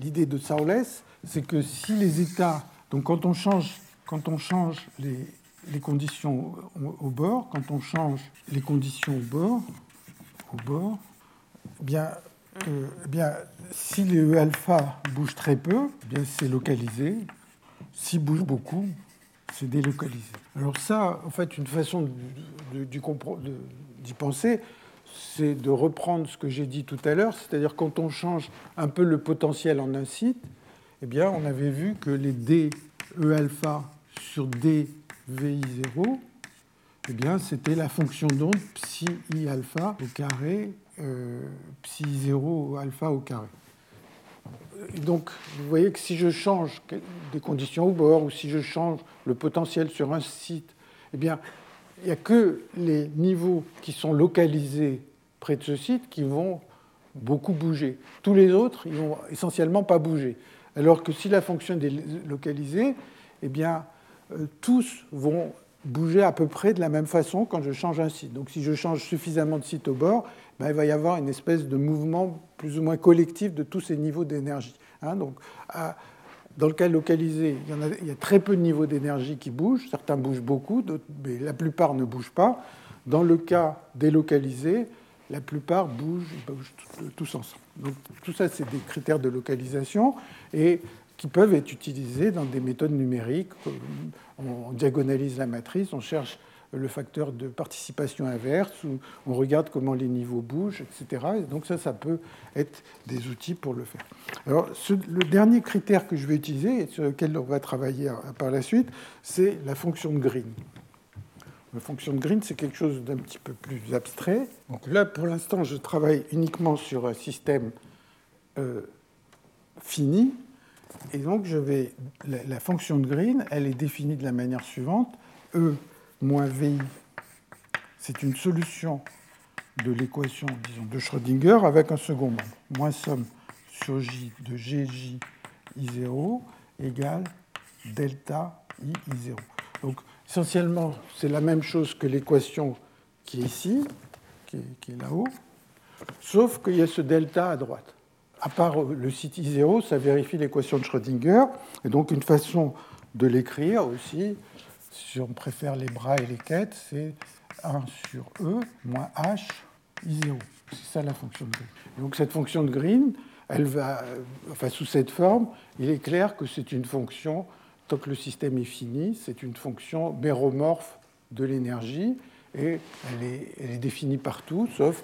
l'idée de Saules, c'est que si les états, donc quand on change, quand on change les, conditions au, bord, quand on change les conditions au bord, au bord, eh bien, euh, eh bien, si le alpha bouge très peu, eh bien c'est localisé. S'il bouge beaucoup, c'est délocalisé. Alors ça, en fait, une façon d'y penser, c'est de reprendre ce que j'ai dit tout à l'heure, c'est-à-dire quand on change un peu le potentiel en un site, eh bien, on avait vu que les d e alpha sur d vi 0, eh bien, c'était la fonction d'onde psi i alpha au carré euh, psi 0 alpha au carré. Donc, vous voyez que si je change des conditions au bord ou si je change le potentiel sur un site, eh bien, il n'y a que les niveaux qui sont localisés près de ce site qui vont beaucoup bouger. Tous les autres, ils vont essentiellement pas bouger. Alors que si la fonction est localisée, eh bien, euh, tous vont bouger à peu près de la même façon quand je change un site. Donc si je change suffisamment de sites au bord, ben, il va y avoir une espèce de mouvement plus ou moins collectif de tous ces niveaux d'énergie. Hein. donc, dans le cas localisé, il y, a, très peu de niveaux d'énergie qui bougent. Certains bougent beaucoup, mais la plupart ne bougent pas. Dans le cas délocalisé, la plupart bougent, bougent tous ensemble. Donc tout ça, c'est des critères de localisation. Et qui peuvent être utilisés dans des méthodes numériques. On diagonalise la matrice, on cherche le facteur de participation inverse, ou on regarde comment les niveaux bougent, etc. donc ça, ça peut être des outils pour le faire. Alors, le dernier critère que je vais utiliser, et sur lequel on va travailler par la suite, c'est la fonction de Green. La fonction de Green, c'est quelque chose d'un petit peu plus abstrait. Donc là, pour l'instant, je travaille uniquement sur un système euh, fini, et donc, je vais, la, fonction de Green, elle est définie de la manière suivante. E moins VI, c'est une solution de l'équation de Schrödinger avec un second membre. Moins somme sur J de GJ I0 égale delta I I0. Donc, essentiellement, c'est la même chose que l'équation qui est ici, qui est là-haut, sauf qu'il y a ce delta à droite à part le site I0, ça vérifie l'équation de Schrödinger. Et donc une façon de l'écrire aussi, si on préfère les bras et les quêtes, c'est 1 sur E moins H I0. C'est ça la fonction de Green. donc cette fonction de Green, elle va, enfin sous cette forme, il est clair que c'est une fonction, tant que le système est fini, c'est une fonction méromorphe de l'énergie et elle est, définie partout, sauf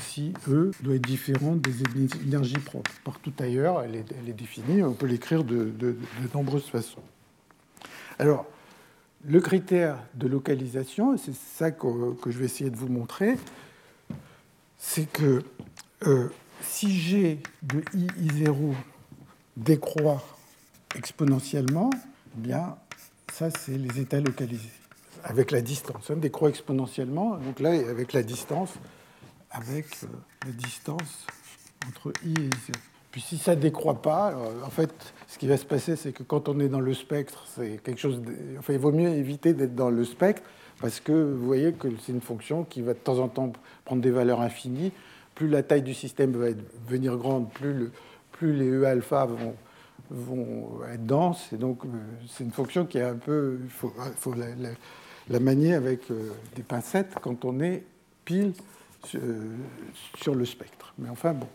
si E doit être différente des énergies propres. Partout ailleurs, elle est, définie, on peut l'écrire de, nombreuses façons. Alors, le critère de localisation, c'est ça que, je vais essayer de vous montrer, c'est que euh, si j'ai de I, I0 décroît exponentiellement, eh bien, ça, c'est les états localisés, avec la distance. Ça décroît exponentiellement, donc là, avec la distance, avec euh, la distance entre i et 0. Puis si ça ne décroît pas, euh, en fait, ce qui va se passer, c'est que quand on est dans le spectre, c'est quelque chose. Enfin, il vaut mieux éviter d'être dans le spectre parce que vous voyez que c'est une fonction qui va de temps en temps prendre des valeurs infinies. Plus la taille du système va devenir grande, plus, le, plus les E alpha vont, être denses. Et donc, euh, c'est une fonction qui est un peu. Il faut, la, manier avec euh, des pincettes quand on est pile sur le spectre. Mais enfin, bon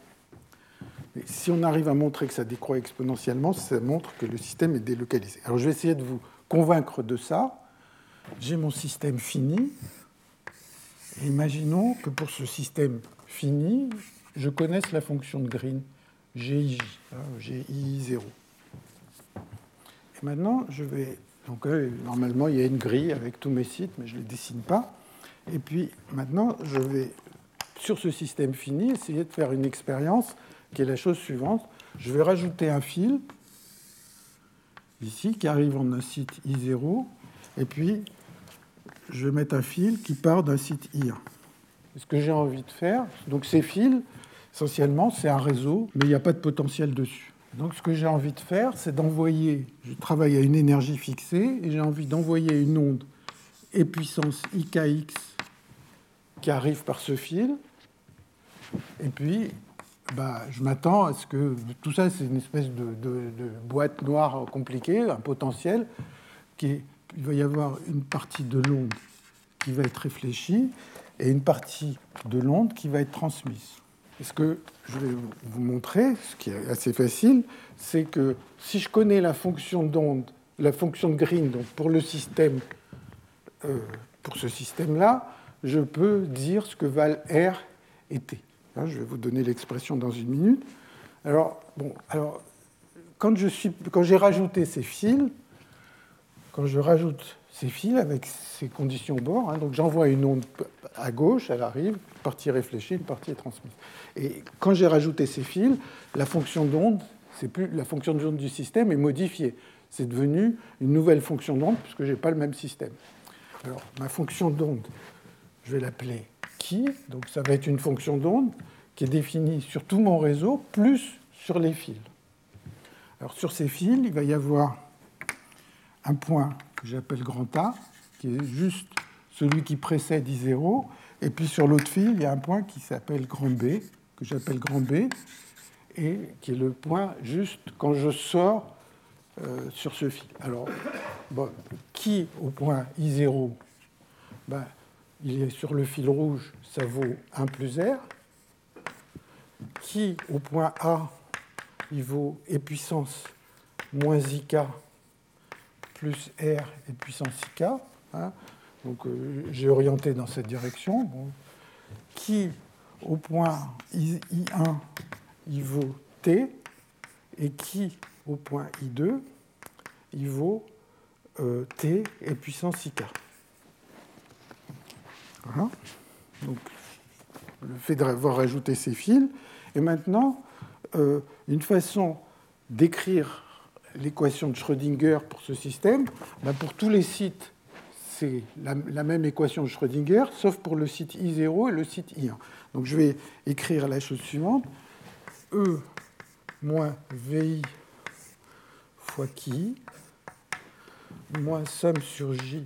si on arrive à montrer que ça décroît exponentiellement, ça montre que le système est délocalisé. Alors je vais essayer de vous convaincre de ça. J'ai mon système fini. imaginons que pour ce système fini, je connaisse la fonction de Green, GIJ, hein, GI0. Et maintenant, je vais. Donc, euh, normalement, il y a une grille avec tous mes sites, mais je ne les dessine pas. Et puis, maintenant, je vais, sur ce système fini, essayer de faire une expérience qui est la chose suivante. Je vais rajouter un fil ici qui arrive en un site I0, et puis je vais mettre un fil qui part d'un site I1. Ce que j'ai envie de faire, donc ces fils, essentiellement, c'est un réseau, mais il n'y a pas de potentiel dessus. Donc ce que j'ai envie de faire, c'est d'envoyer, je travaille à une énergie fixée, et j'ai envie d'envoyer une onde et puissance IKX qui arrive par ce fil, et puis bah, je m'attends à ce que tout ça, c'est une espèce de, boîte noire compliquée, un potentiel, qui il va y avoir une partie de l'onde qui va être réfléchie et une partie de l'onde qui va être transmise. Et ce que je vais vous montrer, ce qui est assez facile, c'est que si je connais la fonction d'onde, la fonction de Green, donc pour le système, euh, pour ce système-là, je peux dire ce que valent R et T. Hein, je vais vous donner l'expression dans une minute. Alors, bon, alors quand, je suis, quand j'ai rajouté ces fils, quand je rajoute ces fils avec ces conditions bord, hein, donc j'envoie une onde à gauche, elle arrive, une partie réfléchie, une partie est transmise. Et quand j'ai rajouté ces fils, la fonction d'onde, c'est plus la fonction d'onde du système est modifiée. C'est devenu une nouvelle fonction d'onde puisque je n'ai pas le même système. Alors, ma fonction d'onde, je vais l'appeler donc ça va être une fonction d'onde qui est définie sur tout mon réseau, plus sur les fils. Alors sur ces fils, il va y avoir un point que j'appelle grand A, qui est juste celui qui précède I0, et puis sur l'autre fil, il y a un point qui s'appelle grand B, que j'appelle grand B, et qui est le point juste quand je sors euh, sur ce fil. Alors, qui au point I0 ben, il est sur le fil rouge, ça vaut 1 plus R, qui au point A, il vaut E puissance moins IK plus R et puissance IK. Hein. Donc euh, j'ai orienté dans cette direction. Qui au point I1, il vaut T, et qui au point I2, il vaut euh, T et puissance IK. Donc, le fait d'avoir ajouté ces fils. Et maintenant, euh, une façon d'écrire l'équation de Schrödinger pour ce système, ben, pour tous les sites, c'est la, même équation de Schrödinger, sauf pour le site I0 et le site I1. Donc je vais écrire la chose suivante. E moins VI fois qui moins somme sur J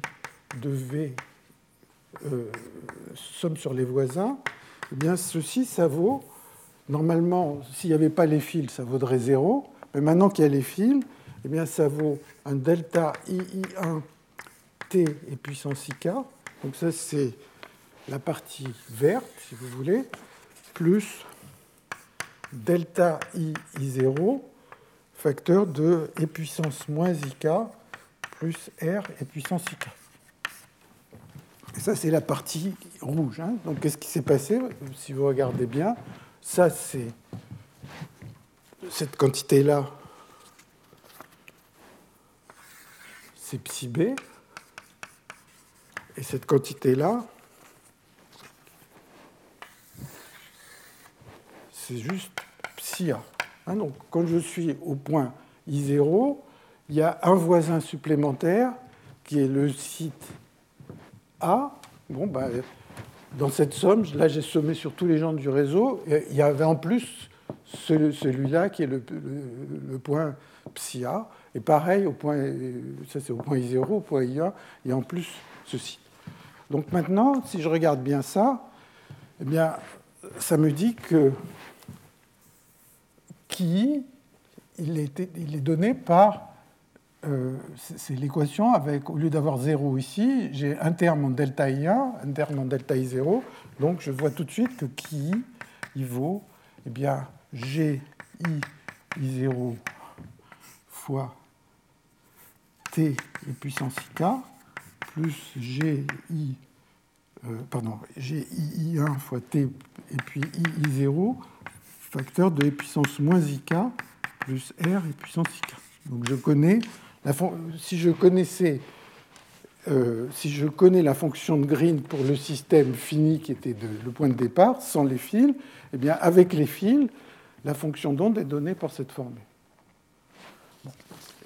de V euh, somme sur les voisins, eh bien ceci, ça vaut, normalement, s'il n'y avait pas les fils, ça vaudrait 0, mais maintenant qu'il y a les fils, eh bien ça vaut un delta II1 t et puissance ik, donc ça c'est la partie verte, si vous voulez, plus delta i i0 facteur de e puissance moins ik plus r et puissance ik. Et ça, c'est la partie rouge. Hein. Donc, qu'est-ce qui s'est passé Si vous regardez bien, ça, c'est cette quantité-là, c'est psi b. Et cette quantité-là, c'est juste psi a. Hein, donc, quand je suis au point I0, il y a un voisin supplémentaire qui est le site A. Bon, bah, dans cette somme, là j'ai sommé sur tous les gens du réseau, il y avait en plus celui-là qui est le, point psi A. Et pareil, au point, ça c'est au point I0, au point I1, il y a en plus ceci. Donc maintenant, si je regarde bien ça, eh bien, ça me dit que qui il est donné par euh, c'est l'équation avec, au lieu d'avoir 0 ici, j'ai un terme en delta I1, un terme en delta I0. Donc je vois tout de suite que qui il vaut eh bien, G I, 0 fois T et puissance IK plus G I, euh, pardon, G I, I1 fois T et puis I, I0 facteur de puissance moins IK plus R et puissance IK. Donc je connais si je connaissais euh, si je connais la fonction de Green pour le système fini qui était le point de départ, sans les fils, eh bien, avec les fils, la fonction d'onde est donnée par cette formule.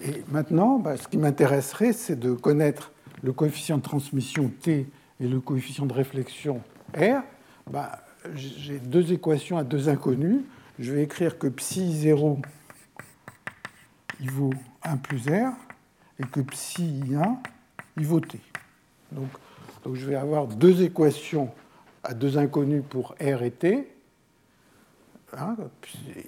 Et maintenant, bah, ce qui m'intéresserait, c'est de connaître le coefficient de transmission T et le coefficient de réflexion R. Bah, J'ai deux équations à deux inconnus. Je vais écrire que psi 0 il vaut 1 plus R, que psi 1, il vaut T. Donc, donc je vais avoir deux équations à deux inconnus pour R et T, hein,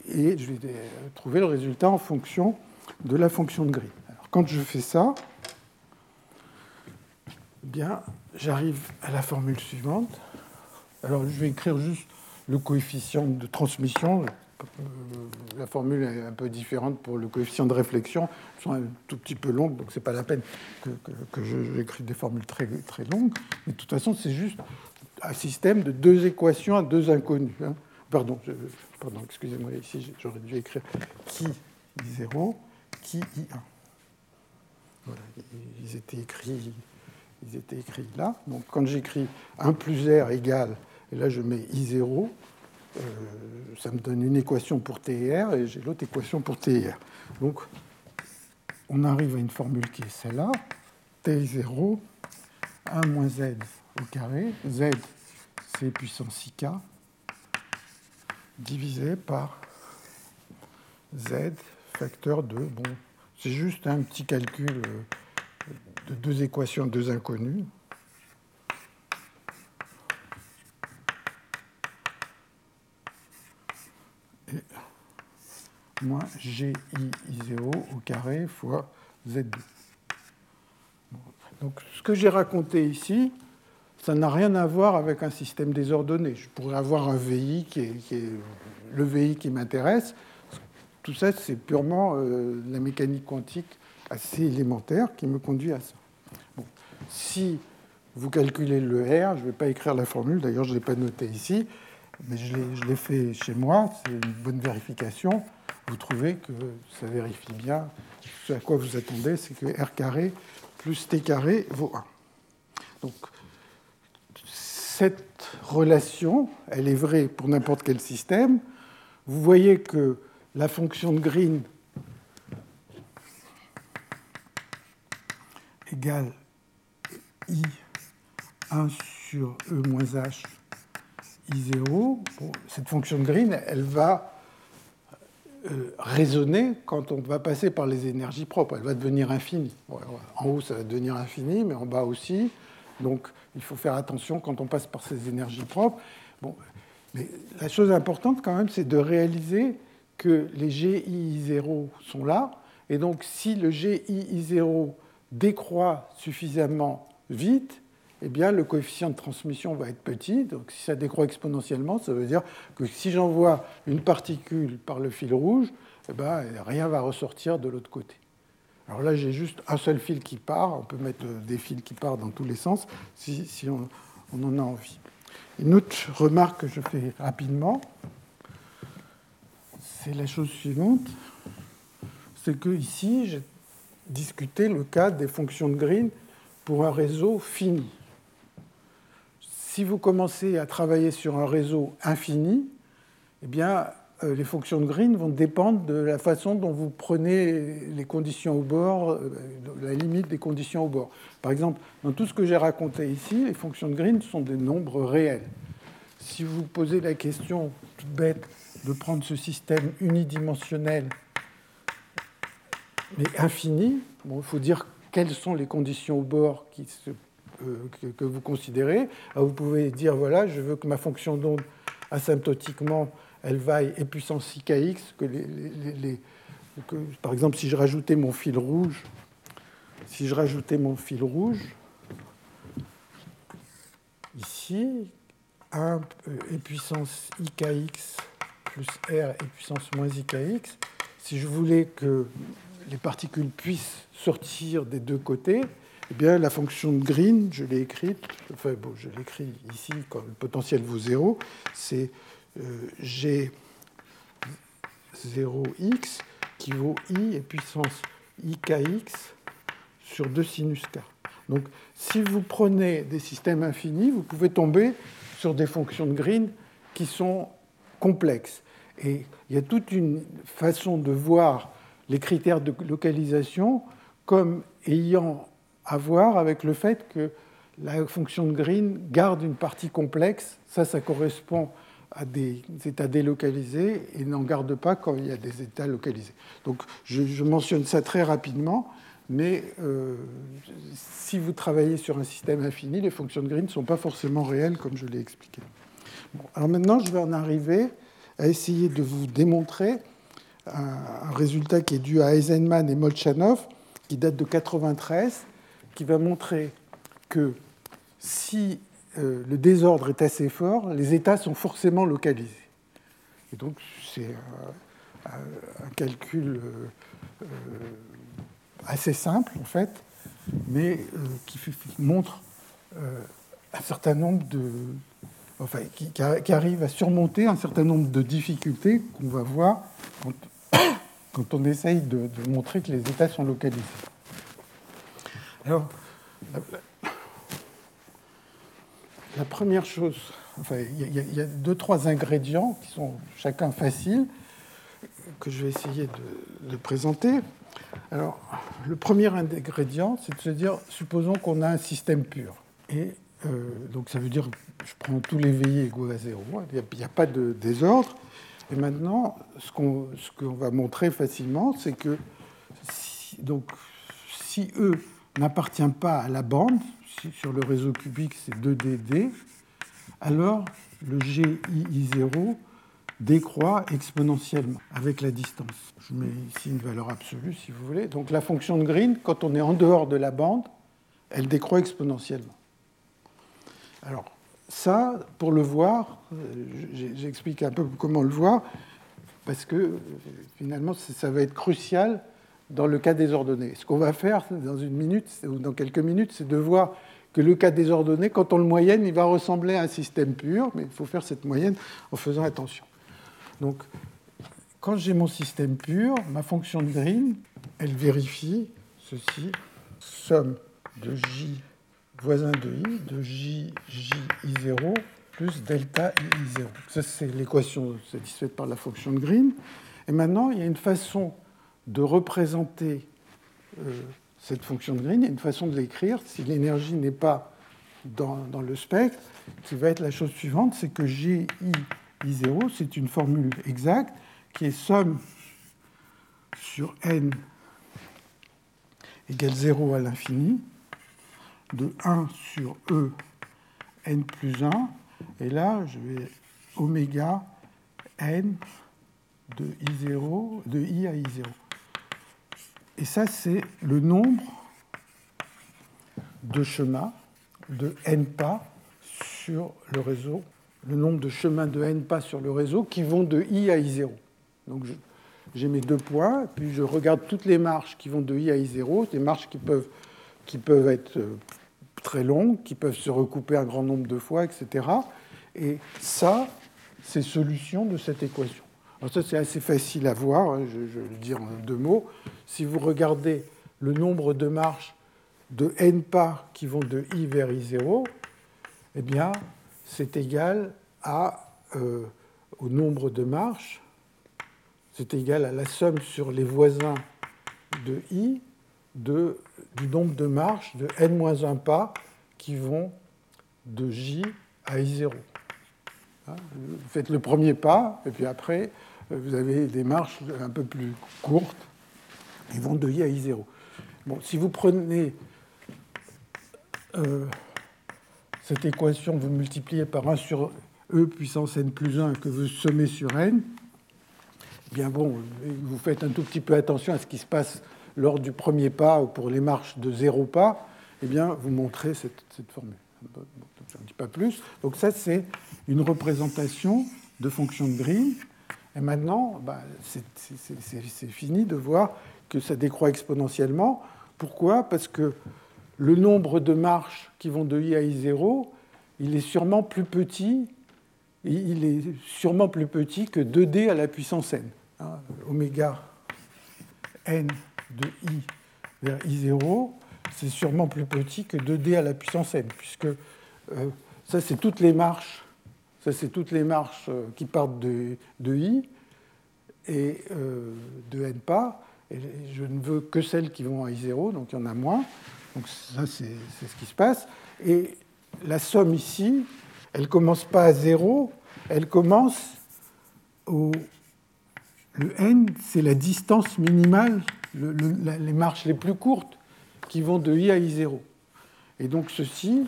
et je vais trouver le résultat en fonction de la fonction de Green. Alors, quand je fais ça, eh bien, j'arrive à la formule suivante. Alors, je vais écrire juste le coefficient de transmission, euh, la formule est un peu différente pour le coefficient de réflexion. Elles sont un tout petit peu longues, donc ce n'est pas la peine que, j'écris des formules très, très longues. Mais de toute façon, c'est juste un système de deux équations à deux inconnus. Hein. Pardon, pardon excusez-moi, ici j'aurais dû écrire qui I0, qui I1. Voilà, ils étaient écrits, ils étaient écrits là. Donc quand j'écris 1 plus R égale, et là je mets I0, euh, ça me donne une équation pour TR et j'ai l'autre équation pour TR. Donc, on arrive à une formule qui est celle-là. T0, 1 moins Z au carré. Z, c'est puissance IK, divisé par Z, facteur de... Bon, c'est juste un petit calcul euh, de deux équations, deux inconnues. Moins GI0 au carré fois Z2. Donc ce que j'ai raconté ici, ça n'a rien à voir avec un système désordonné. Je pourrais avoir un VI qui est, le VI qui m'intéresse. Tout ça, c'est purement euh, la mécanique quantique assez élémentaire qui me conduit à ça. Si vous calculez le R, je ne vais pas écrire la formule, d'ailleurs je ne l'ai pas noté ici, mais je l'ai fait chez moi, c'est une bonne vérification vous trouvez que ça vérifie bien ce à quoi vous attendez, c'est que R carré plus T carré vaut 1. Donc, cette relation, elle est vraie pour n'importe quel système. Vous voyez que la fonction de Green égale I1 sur E moins H I0. cette fonction de Green, elle va euh, raisonner quand on va passer par les énergies propres. Elle va devenir infinie. En haut, ça va devenir infini, mais en bas aussi. Donc, il faut faire attention quand on passe par ces énergies propres. Bon, mais la chose importante, quand même, c'est de réaliser que les GI0 sont là. Et donc, si le GI0 décroît suffisamment vite, eh bien, le coefficient de transmission va être petit. Donc, si ça décroît exponentiellement, ça veut dire que si j'envoie une particule par le fil rouge, eh bien, rien ne va ressortir de l'autre côté. Alors là, j'ai juste un seul fil qui part. On peut mettre des fils qui partent dans tous les sens si, on, on, en a envie. Une autre remarque que je fais rapidement, c'est la chose suivante. C'est que ici, j'ai discuté le cas des fonctions de Green pour un réseau fini si vous commencez à travailler sur un réseau infini, eh bien, euh, les fonctions de Green vont dépendre de la façon dont vous prenez les conditions au bord, euh, la limite des conditions au bord. Par exemple, dans tout ce que j'ai raconté ici, les fonctions de Green sont des nombres réels. Si vous posez la question toute bête de prendre ce système unidimensionnel mais infini, il faut dire quelles sont les conditions au bord qui euh, que, vous considérez. vous pouvez dire voilà, je veux que ma fonction d'onde asymptotiquement elle vaille et puissance ikx, que, les, que par exemple si je rajoutais mon fil rouge, si je rajoutais mon fil rouge, ici, 1 et puissance ikx plus r et puissance moins ikx, si je voulais que les particules puissent sortir des deux côtés, eh bien, la fonction de Green, je l'ai écrite, enfin, bon, je l'écris ici quand le potentiel vaut 0, c'est G 0x qui vaut i et puissance ikx sur 2 sinus k. Donc, si vous prenez des systèmes infinis, vous pouvez tomber sur des fonctions de Green qui sont complexes. Et il y a toute une façon de voir les critères de localisation comme ayant à voir avec le fait que la fonction de Green garde une partie complexe. Ça, ça correspond à des états délocalisés et n'en garde pas quand il y a des états localisés. Donc je, mentionne ça très rapidement, mais euh, si vous travaillez sur un système infini, les fonctions de Green ne sont pas forcément réelles, comme je l'ai expliqué. alors maintenant, je vais en arriver à essayer de vous démontrer un, résultat qui est dû à Eisenman et Molchanov, qui date de 93, qui va montrer que si euh, le désordre est assez fort, les états sont forcément localisés. Et donc, c'est un, calcul euh, euh, assez simple, en fait, mais qui montre un certain nombre de. Enfin, qui, arrive à surmonter un certain nombre de difficultés qu'on va voir quand, <coughs> on essaye de, montrer que les états sont localisés. Alors, la première chose, enfin, il y, a deux, trois ingrédients qui sont chacun faciles, que je vais essayer de, présenter. Alors, le premier ingrédient, c'est de se dire, supposons qu'on a un système pur. Et euh, donc, ça veut dire, je prends tous les VI égaux à zéro, il n'y a, pas de désordre. Et maintenant, ce qu'on va montrer facilement, c'est que si, donc, si E n'appartient pas à la bande, sur le réseau cubique c'est 2dd, alors le GI0 décroît exponentiellement avec la distance. Je mets ici une valeur absolue si vous voulez. Donc la fonction de Green, quand on est en dehors de la bande, elle décroît exponentiellement. Alors ça, pour le voir, j'explique un peu comment le voir, parce que finalement ça va être crucial dans le cas désordonné. Ce qu'on va faire dans une minute ou dans quelques minutes, c'est de voir que le cas désordonné, quand on le moyenne, il va ressembler à un système pur, mais il faut faire cette moyenne en faisant attention. Donc, quand j'ai mon système pur, ma fonction de Green, elle vérifie ceci, somme de J voisin de I, de J, J, I0 plus delta I0. Ça, c'est l'équation satisfaite par la fonction de Green. Et maintenant, il y a une façon de représenter euh, cette fonction de Green, il y a une façon de l'écrire, si l'énergie n'est pas dans, le spectre, qui va être la chose suivante, c'est que GI I0, c'est une formule exacte qui est somme sur n égale 0 à l'infini, de 1 sur E n plus 1, et là, je vais oméga n de I0, de I à I0. Et ça, c'est le nombre de chemins de n pas sur le réseau, le nombre de chemins de n pas sur le réseau qui vont de i à i0. Donc j'ai mes deux points, puis je regarde toutes les marches qui vont de i à i0, des marches qui peuvent, qui peuvent être euh, très longues, qui peuvent se recouper un grand nombre de fois, etc. Et ça, c'est solution de cette équation. Alors ça, c'est assez facile à voir, hein, je, vais le dire en deux mots. Si vous regardez le nombre de marches de n pas qui vont de i vers i0, eh bien, c'est égal euh, au nombre de marches c'est égal à la somme sur les voisins de i de, du nombre de marches de n-1 pas qui vont de j à i0. Hein, vous faites le premier pas, et puis après, vous avez des marches un peu plus courtes, qui vont de i à i0. Bon, si vous prenez euh, cette équation, vous multipliez par 1 sur e puissance n plus 1 que vous sommez sur n, bien bon, vous faites un tout petit peu attention à ce qui se passe lors du premier pas ou pour les marches de zéro pas, eh bien vous montrez cette, formule. Dis pas plus. Donc ça, c'est une représentation de fonction de Green. Et maintenant, bah, c'est fini de voir que ça décroît exponentiellement. Pourquoi? Parce que le nombre de marches qui vont de i à i0, il est sûrement plus petit, il est sûrement plus petit que 2d à la puissance n. Hein, oméga n de i vers i0, c'est sûrement plus petit que 2d à la puissance n, puisque ça, c'est toutes les marches, ça, c'est toutes les marches euh, qui partent de, i et euh, de n pas. Et je ne veux que celles qui vont à i0, donc il y en a moins. Donc ça, c'est ce qui se passe. Et la somme ici, elle commence pas à 0, elle commence au... Le n, c'est la distance minimale, les marches les plus courtes qui vont de i à i0. Et donc ceci,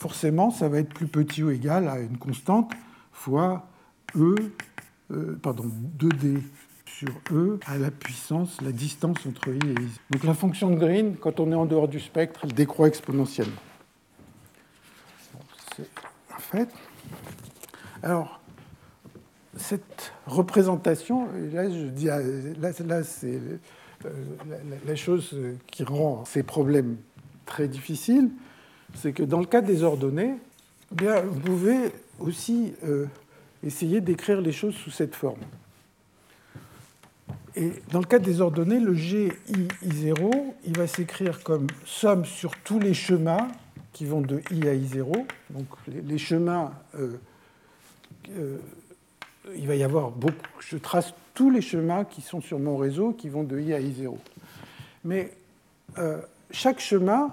forcément, ça va être plus petit ou égal à une constante fois e, euh, pardon, 2d sur E à la puissance, la distance entre I et I. Donc la fonction de Green, quand on est en dehors du spectre, elle décroît exponentiellement. C'est un fait. Alors, cette représentation, là, je dis, là, là c'est euh, la, chose qui rend ces problèmes très difficiles, c'est que dans le cas des ordonnées, eh vous pouvez aussi euh, essayer d'écrire les choses sous cette forme. Et dans le cas des ordonnées, le GI 0 il va s'écrire comme somme sur tous les chemins qui vont de I à I0. Donc les, chemins, euh, euh, il va y avoir beaucoup. Je trace tous les chemins qui sont sur mon réseau qui vont de I à I0. Mais chaque chemin,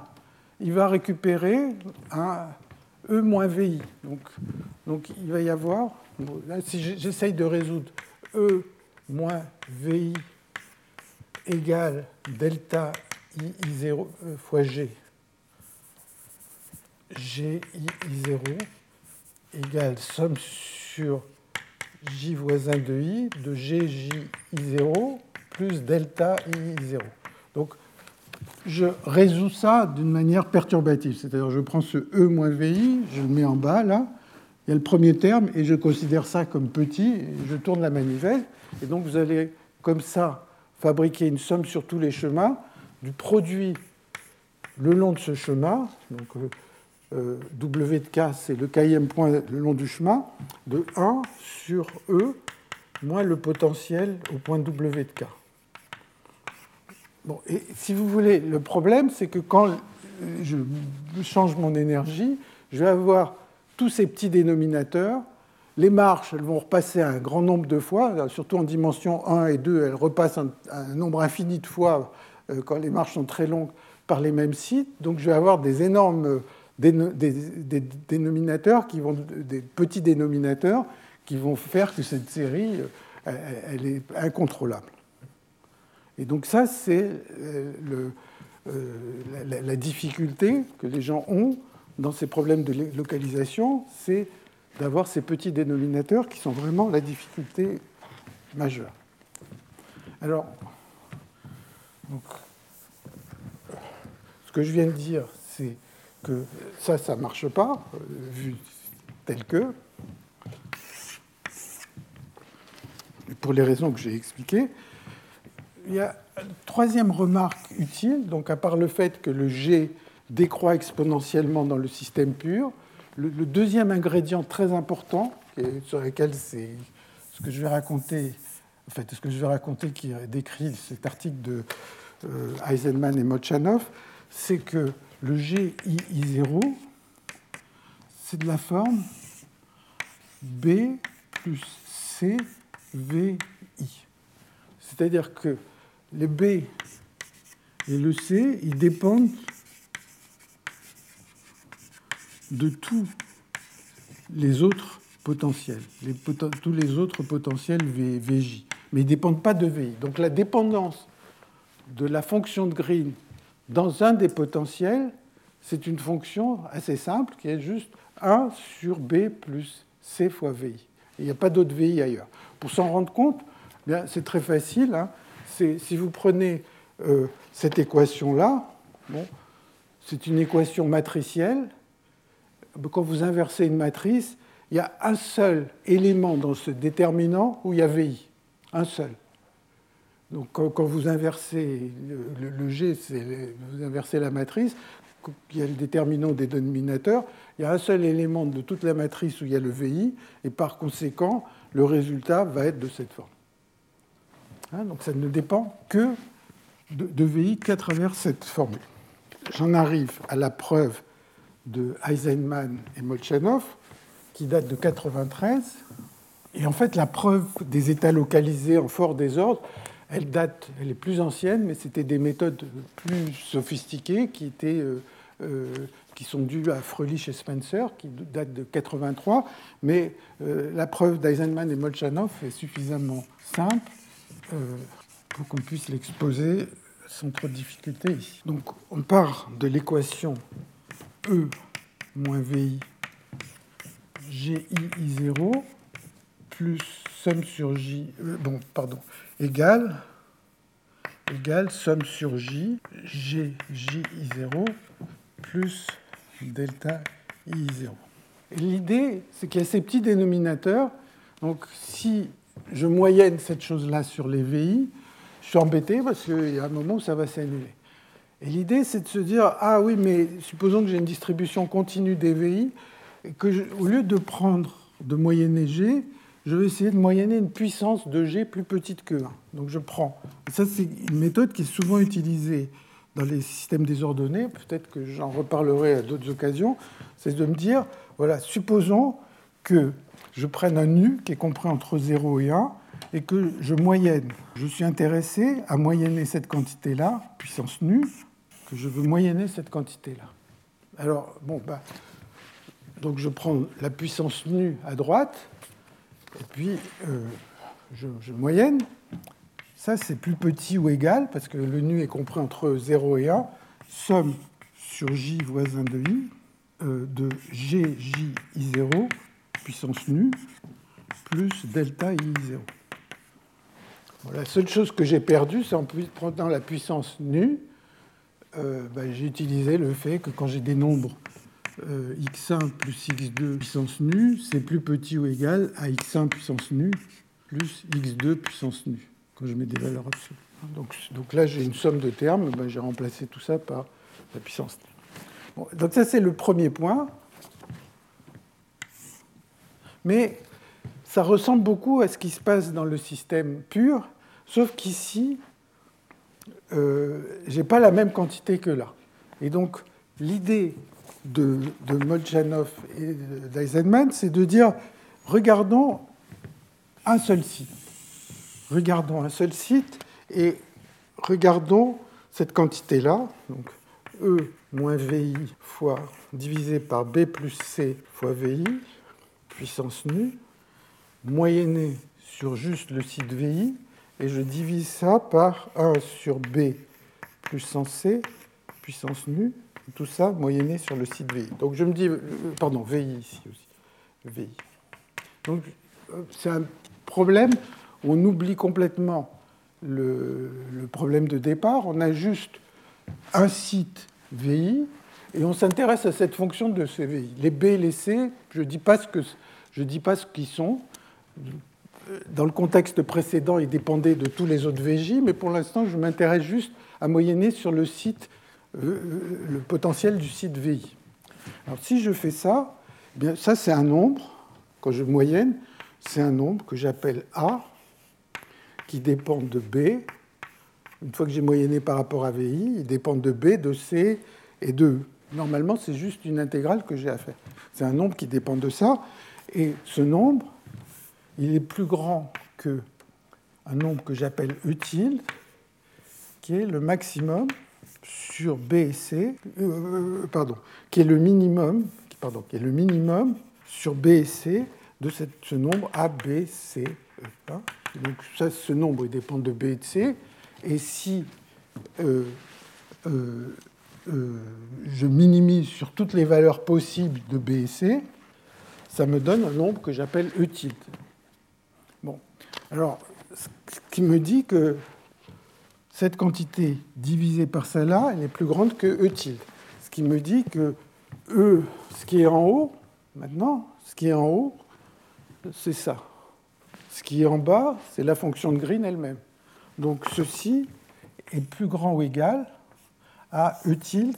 il va récupérer un E moins VI. Donc, il va y avoir, là, si j'essaye de résoudre E moins VI égale delta I0 euh, fois G. GI 0 égale somme sur J voisin de I de GJ 0 plus delta I 0. Donc, je résous ça d'une manière perturbative. C'est-à-dire, je prends ce E moins VI, je le mets en bas, là. Il y a le premier terme, et je considère ça comme petit, et je tourne la manivelle. Et donc vous allez comme ça fabriquer une somme sur tous les chemins du produit le long de ce chemin. Donc euh, W de K, c'est le kème point le long du chemin, de 1 sur E moins le potentiel au point W de K. Bon, et si vous voulez, le problème, c'est que quand je change mon énergie, je vais avoir tous ces petits dénominateurs les marches, elles vont repasser un grand nombre de fois, surtout en dimension 1 et 2, elles repassent un, nombre infini de fois euh, quand les marches sont très longues par les mêmes sites. Donc je vais avoir des énormes dénominateurs, qui vont, des petits dénominateurs qui vont faire que cette série, euh, elle est incontrôlable. Et donc ça, c'est euh, la, la difficulté que les gens ont dans ces problèmes de localisation, c'est d'avoir ces petits dénominateurs qui sont vraiment la difficulté majeure. Alors, ce que je viens de dire, c'est que ça, ça ne marche pas, euh, vu tel que, pour les raisons que j'ai expliquées. Il y a une troisième remarque utile, donc à part le fait que le G décroît exponentiellement dans le système pur, le, deuxième ingrédient très important, sur lequel c'est ce que je vais raconter, en fait, ce que je vais raconter qui décrit cet article de euh, Eisenman et Mochanov, c'est que le GI0, c'est de la forme B plus C. C'est-à-dire que les B et le C, ils dépendent de tous les autres potentiels, tous les autres potentiels VJ. Mais ils ne dépendent pas de VI. Donc la dépendance de la fonction de Green dans un des potentiels, c'est une fonction assez simple qui est juste 1 sur B plus C fois VI. Il n'y a pas d'autre VI ailleurs. Pour s'en rendre compte, eh c'est très facile. Hein. Si vous prenez euh, cette équation-là, c'est une équation matricielle. Quand vous inversez une matrice, il y a un seul élément dans ce déterminant où il y a VI. Un seul. Donc quand, vous inversez le, G, vous inversez la matrice, il y a le déterminant des dénominateurs, il y a un seul élément de toute la matrice où il y a le VI, et par conséquent, le résultat va être de cette forme. Hein, donc ça ne dépend que de, VI qu'à travers cette formule. J'en arrive à la preuve de et Molchanov, qui date de 93. Et en fait, la preuve des états localisés en fort désordre, elle date, elle est plus ancienne, mais c'était des méthodes plus sophistiquées qui étaient euh, euh, qui sont dues à Fröhlich et Spencer, qui datent de 83. Mais euh, la preuve d'Eisenman et Molchanov est suffisamment simple pour qu'on puisse l'exposer sans trop de difficulté ici. Donc on part de l'équation E moins VI GI0 plus somme sur J, bon, pardon, égale, égale somme sur J, GJI0 plus delta I0. L'idée, c'est qu'il y a ces petits dénominateurs. Donc, si je moyenne cette chose-là sur les VI, je suis embêté parce qu'il y a un moment où ça va s'annuler. Et l'idée, c'est de se dire ah oui, mais supposons que j'ai une distribution continue des VI, et que au lieu de prendre de moyenner G, je vais essayer de moyenner une puissance de G plus petite que 1. Donc je prends. ça, c'est une méthode qui est souvent utilisée dans les systèmes désordonnés. Peut-être que j'en reparlerai à d'autres occasions. C'est de me dire, voilà, supposons que je prenne un nu qui est compris entre 0 et 1 et que je moyenne. Je suis intéressé à moyenner cette quantité-là, puissance nu, que je veux moyenner cette quantité-là. Alors, bon, bah, donc je prends la puissance nu à droite, et puis, euh, je, moyenne. Ça, c'est plus petit ou égal, parce que le nu est compris entre 0 et 1. Somme sur j voisin de i euh, de gji0 puissance nu plus delta i0. la seule chose que j'ai perdue, c'est en prenant la puissance nu, euh, ben, j'ai utilisé le fait que quand j'ai des nombres euh, x1 plus x2 puissance nu, c'est plus petit ou égal à x1 puissance nu plus x2 puissance nu, quand je mets des valeurs absolues. Donc, là, j'ai une somme de termes, ben, j'ai remplacé tout ça par la puissance nu. donc ça, c'est le premier point. Mais ça ressemble beaucoup à ce qui se passe dans le système pur, sauf qu'ici, euh, je n'ai pas la même quantité que là. Et donc, l'idée de, de et d'Eisenman, c'est de dire regardons un seul site. Regardons un seul site et regardons cette quantité-là, donc E moins VI fois divisé par B plus C fois VI, puissance nue, moyennée sur juste le site VI, et je divise ça par 1 sur B 100 C, puissance nue, tout ça moyenné sur le site VI. Donc je me dis, euh, pardon, VI ici aussi, VI. Donc euh, c'est un problème on oublie complètement le, problème de départ. On a juste un site VI et on s'intéresse à cette fonction de ces VI. Les B et les C, je ne dis pas ce que je dis pas ce qu'ils sont. Dans le contexte précédent, ils dépendaient de tous les autres VJ, mais pour l'instant, je m'intéresse juste à moyenner sur le site le potentiel du site VI. Alors si je fais ça, eh bien, ça c'est un nombre, quand je moyenne, c'est un nombre que j'appelle A, qui dépend de B. Une fois que j'ai moyenné par rapport à VI, il dépend de B, de C et de E. Normalement, c'est juste une intégrale que j'ai à faire. C'est un nombre qui dépend de ça. Et ce nombre, il est plus grand que un nombre que j'appelle utile, qui est le maximum sur B et C, euh, pardon, qui est le minimum, pardon, qui est le minimum sur B et C de ce nombre A, B, C, E. Donc ça, ce nombre il dépend de B et de C. Et si euh, euh, je minimise sur toutes les valeurs possibles de B et C, ça me donne un nombre que j'appelle E tilde. Bon, alors, ce qui me dit que cette quantité divisée par celle-là, elle est plus grande que E tilde. Ce qui me dit que E, ce qui est en haut, maintenant, ce qui est en haut, c'est ça. Ce qui est en bas, c'est la fonction de Green elle-même. Donc ceci est plus grand ou égal à E tilde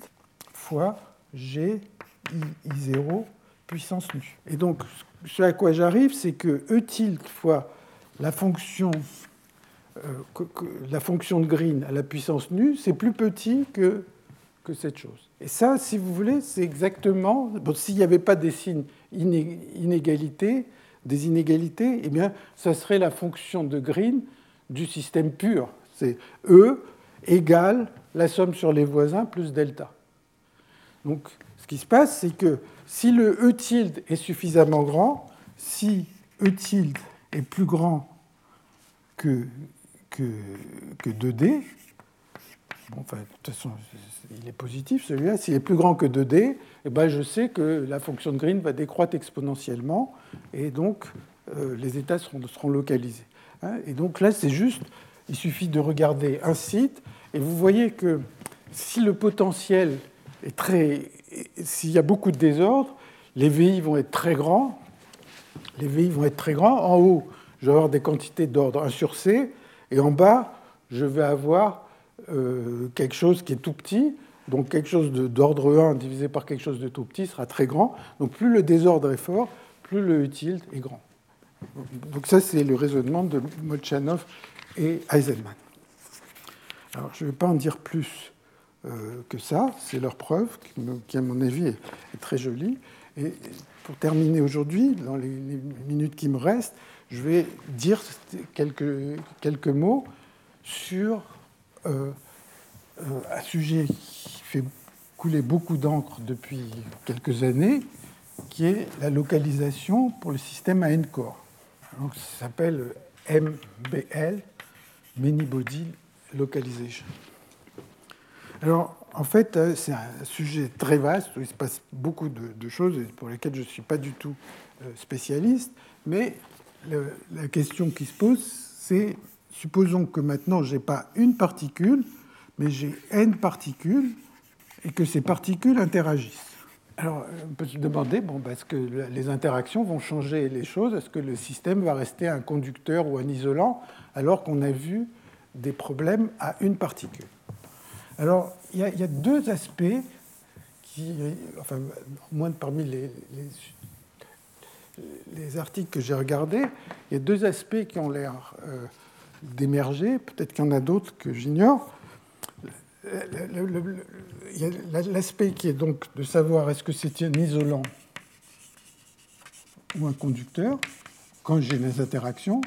fois G I, 0 puissance nu. Et donc ce à quoi j'arrive, c'est que E tilde fois la fonction euh, la fonction de Green à la puissance nue, c'est plus petit que, que cette chose. Et ça, si vous voulez, c'est exactement. Bon, S'il n'y avait pas des signes inégalités, des inégalités, eh bien, ça serait la fonction de Green du système pur. C'est E égale la somme sur les voisins plus delta. Donc, ce qui se passe, c'est que si le E tilde est suffisamment grand, si E tilde est plus grand que que, que 2D. Bon, enfin, de toute façon, il est positif celui-là. S'il est plus grand que 2D, eh ben, je sais que la fonction de Green va décroître exponentiellement et donc euh, les états seront, seront localisés. Hein. et donc là, c'est juste, il suffit de regarder un site et vous voyez que si le potentiel est très. S'il y a beaucoup de désordre, les VI vont être très grands. Les VI vont être très grands. En haut, je vais avoir des quantités d'ordre 1 sur C. Et en bas, je vais avoir euh, quelque chose qui est tout petit. Donc quelque chose d'ordre 1 divisé par quelque chose de tout petit sera très grand. Donc plus le désordre est fort, plus le utile est grand. Donc ça, c'est le raisonnement de Molchanov et Eisenman. Alors je ne vais pas en dire plus que ça. C'est leur preuve, qui, à mon avis, est, très jolie. Et pour terminer aujourd'hui, dans les minutes qui me restent, je vais dire quelques, quelques mots sur euh, euh, un sujet qui fait couler beaucoup d'encre depuis quelques années, qui est la localisation pour le système à N-core. Donc, ça s'appelle MBL, Many Body Localization. Alors, en fait, euh, c'est un sujet très vaste où il se passe beaucoup de, choses pour lesquelles je ne suis pas du tout spécialiste, mais la question qui se pose, c'est supposons que maintenant je n'ai pas une particule, mais j'ai n particules et que ces particules interagissent. Alors, on peut se demander, bon, est-ce que les interactions vont changer les choses? Est-ce que le système va rester un conducteur ou un isolant alors qu'on a vu des problèmes à une particule? Alors, il y, a, deux aspects qui, enfin, moins parmi les les articles que j'ai regardés, il y a deux aspects qui ont l'air euh, d'émerger. Peut-être qu'il y en a d'autres que j'ignore. L'aspect qui est donc de savoir est-ce que c'est un isolant ou un conducteur quand j'ai des interactions.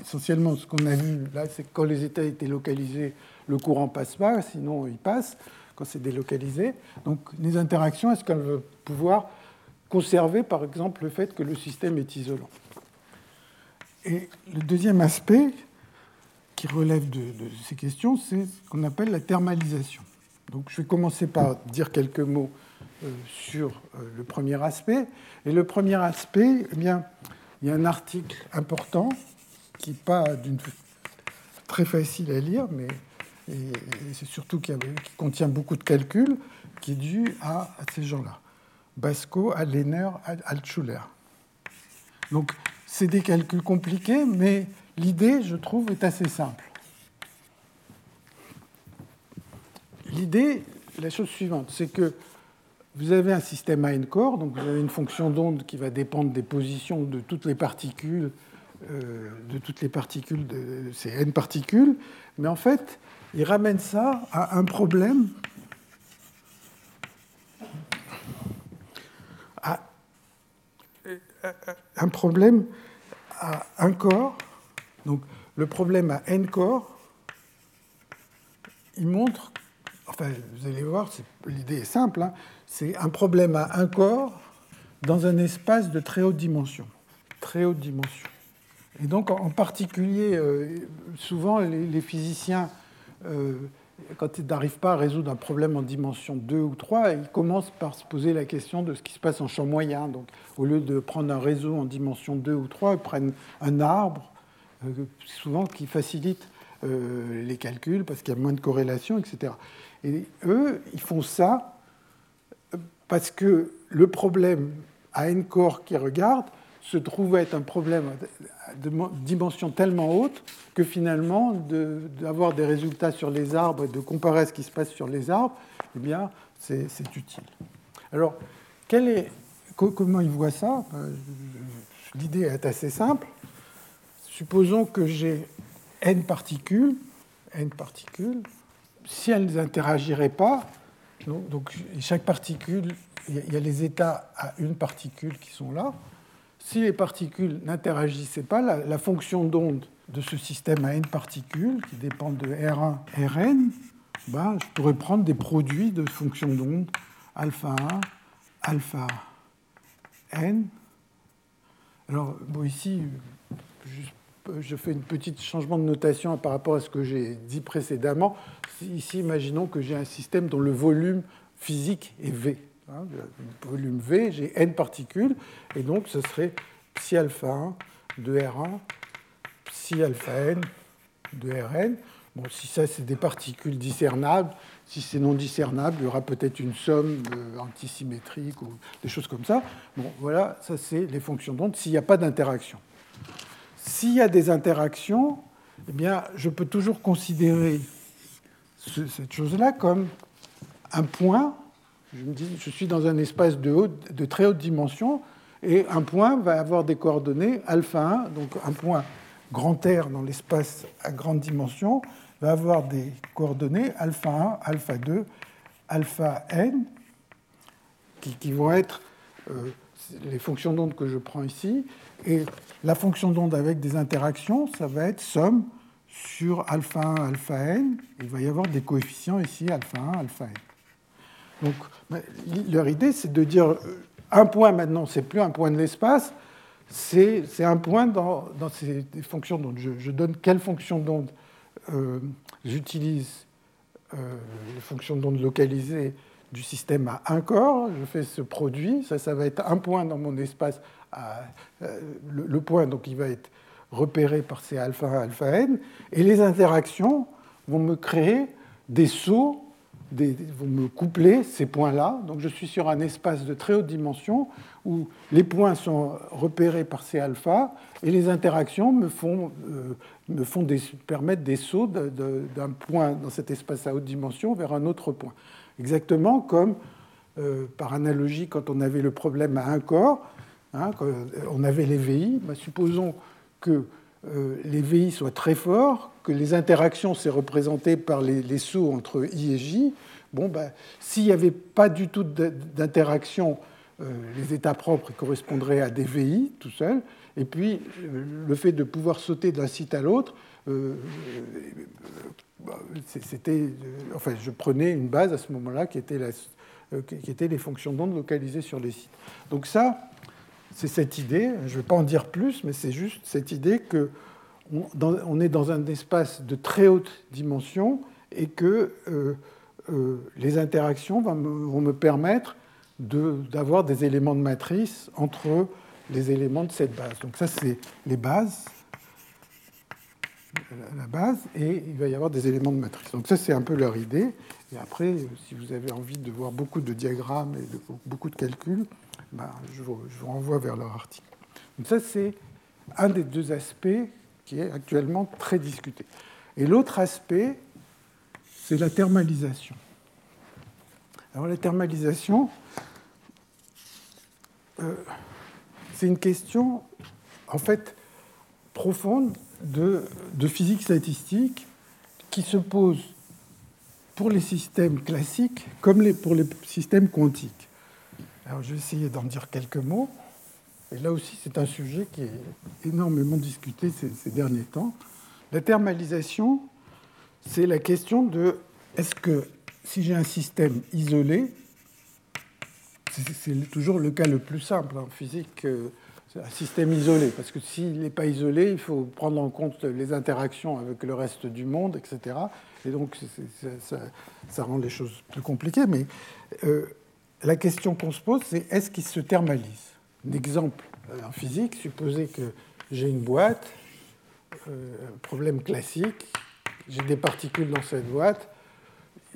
Essentiellement, ce qu'on a vu là, c'est que quand les états étaient localisés, le courant passe pas, sinon il passe quand c'est délocalisé. Donc les interactions, est-ce qu'elles vont pouvoir conserver par exemple le fait que le système est isolant? Et le deuxième aspect qui relève de, ces questions, c'est ce qu'on appelle la thermalisation. Donc je vais commencer par dire quelques mots euh, sur euh, le premier aspect. Et le premier aspect, eh bien, il y a un article important qui n'est pas d'une très facile à lire, mais c'est surtout qui, contient beaucoup de calculs, qui est dû à ces gens-là. Basco, Allener, Altschuler. Donc, c'est des calculs compliqués, mais l'idée, je trouve, est assez simple. L'idée, la chose suivante, c'est que vous avez un système à n-core, donc vous avez une fonction d'onde qui va dépendre des positions de toutes les particules, euh, de toutes les particules, de ces n particules, mais en fait, il ramène ça à un problème. Un problème à un corps. Donc, le problème à n corps, il montre, enfin vous allez voir, l'idée est simple, hein, c'est un problème à un corps dans un espace de très haute dimension. Très haute dimension. Et donc en particulier, euh, souvent les, physiciens, euh, quand ils n'arrivent pas à résoudre un problème en dimension 2 ou 3, ils commencent par se poser la question de ce qui se passe en champ moyen. Donc au lieu de prendre un réseau en dimension 2 ou 3, ils prennent un arbre, euh, souvent qui facilite les calculs parce qu'il y a moins de corrélations, etc. Et eux, ils font ça parce que le problème à n corps qui regarde se trouve être un problème de dimension tellement haute que finalement, d'avoir des résultats sur les arbres et de comparer ce qui se passe sur les arbres, eh bien, c'est utile. Alors, comment il voit ça? Euh, L'idée est assez simple. Supposons que j'ai n particules, n particules. Si elles n'interagiraient pas, donc chaque particule, il y a les états à une particule qui sont là. Si les particules n'interagissaient pas, la, fonction d'onde de ce système à n particules, qui dépend de R1, Rn, ben, je pourrais prendre des produits de fonctions d'onde alpha 1, alpha n. Alors, ici, je fais un petit changement de notation par rapport à ce que j'ai dit précédemment. Ici, imaginons que j'ai un système dont le volume physique est V. Hein, volume V, j'ai n particules, et donc ce serait psi alpha 1 de R1, psi alpha n de Rn. Bon, si ça c'est des particules discernables, si c'est non discernable, il y aura peut-être une somme antisymétrique ou des choses comme ça. Bon, voilà, ça c'est les fonctions d'onde s'il n'y a pas d'interaction. S'il y a des interactions, eh bien, je peux toujours considérer cette chose-là comme un point je me dis, je suis dans un espace de, très haute dimension, et un point va avoir des coordonnées alpha 1, donc un point grand R dans l'espace à grande dimension, va avoir des coordonnées alpha 1, alpha 2, alpha n, qui, vont être euh, les fonctions d'onde que je prends ici. Et la fonction d'onde avec des interactions, ça va être somme sur alpha 1, alpha n. Il va y avoir des coefficients ici, alpha 1, alpha n. Donc, leur idée, c'est de dire euh, un point maintenant, c'est plus un point de l'espace, c'est un point dans, ces fonctions d'onde. Je, donne quelle fonction d'onde euh, j'utilise euh, les fonctions d'onde localisées du système à un corps, je fais ce produit, ça, ça va être un point dans mon espace, le, point, donc il va être repéré par ces alpha 1, alpha n, et les interactions vont me créer des sauts vous me couplez ces points-là. Donc je suis sur un espace de très haute dimension où les points sont repérés par ces alpha et les interactions me font, euh, me font des, permettre des sauts d'un point dans cet espace à haute dimension vers un autre point. Exactement comme, euh, par analogie, quand on avait le problème à un corps, hein, on avait les VI, bah, supposons que euh, les VI soient très forts, que les interactions soient représentées par les, sauts entre I et J. Bon, ben, s'il n'y avait pas du tout d'interaction, euh, les états propres correspondraient à des VI tout seul. Et puis, euh, le fait de pouvoir sauter d'un site à l'autre, c'était, enfin, je prenais une base à ce moment-là qui était, qui était les fonctions d'onde localisées sur les sites. Donc ça, c'est cette idée, je ne vais pas en dire plus, mais c'est juste cette idée qu'on est dans un espace de très haute dimension et que euh, euh, les interactions vont me, permettre d'avoir des éléments de matrice entre les éléments de cette base. Donc ça, c'est les bases, la base, et il va y avoir des éléments de matrice. Donc ça, c'est un peu leur idée. Et après, si vous avez envie de voir beaucoup de diagrammes et beaucoup de calculs, bah, je, vous, renvoie vers leur article. Donc ça, c'est un des deux aspects qui est actuellement très discuté. Et l'autre aspect, c'est la thermalisation. Alors la thermalisation, euh, c'est une question en fait profonde de, physique statistique qui se pose pour les systèmes classiques comme pour les systèmes quantiques. Alors, je vais essayer d'en dire quelques mots. Et là aussi, c'est un sujet qui est énormément discuté ces, derniers temps. La thermalisation, c'est la question de est-ce que si j'ai un système isolé, c'est toujours le cas le plus simple en physique, euh, un système isolé, parce que s'il n'est pas isolé, il faut prendre en compte les interactions avec le reste du monde, etc. Et donc ça, rend les choses plus compliquées. Mais euh, la question qu'on se pose, c'est est-ce qu'il se thermalise? Un exemple euh, en physique, supposez que j'ai une boîte, problème classique, j'ai des particules dans cette boîte,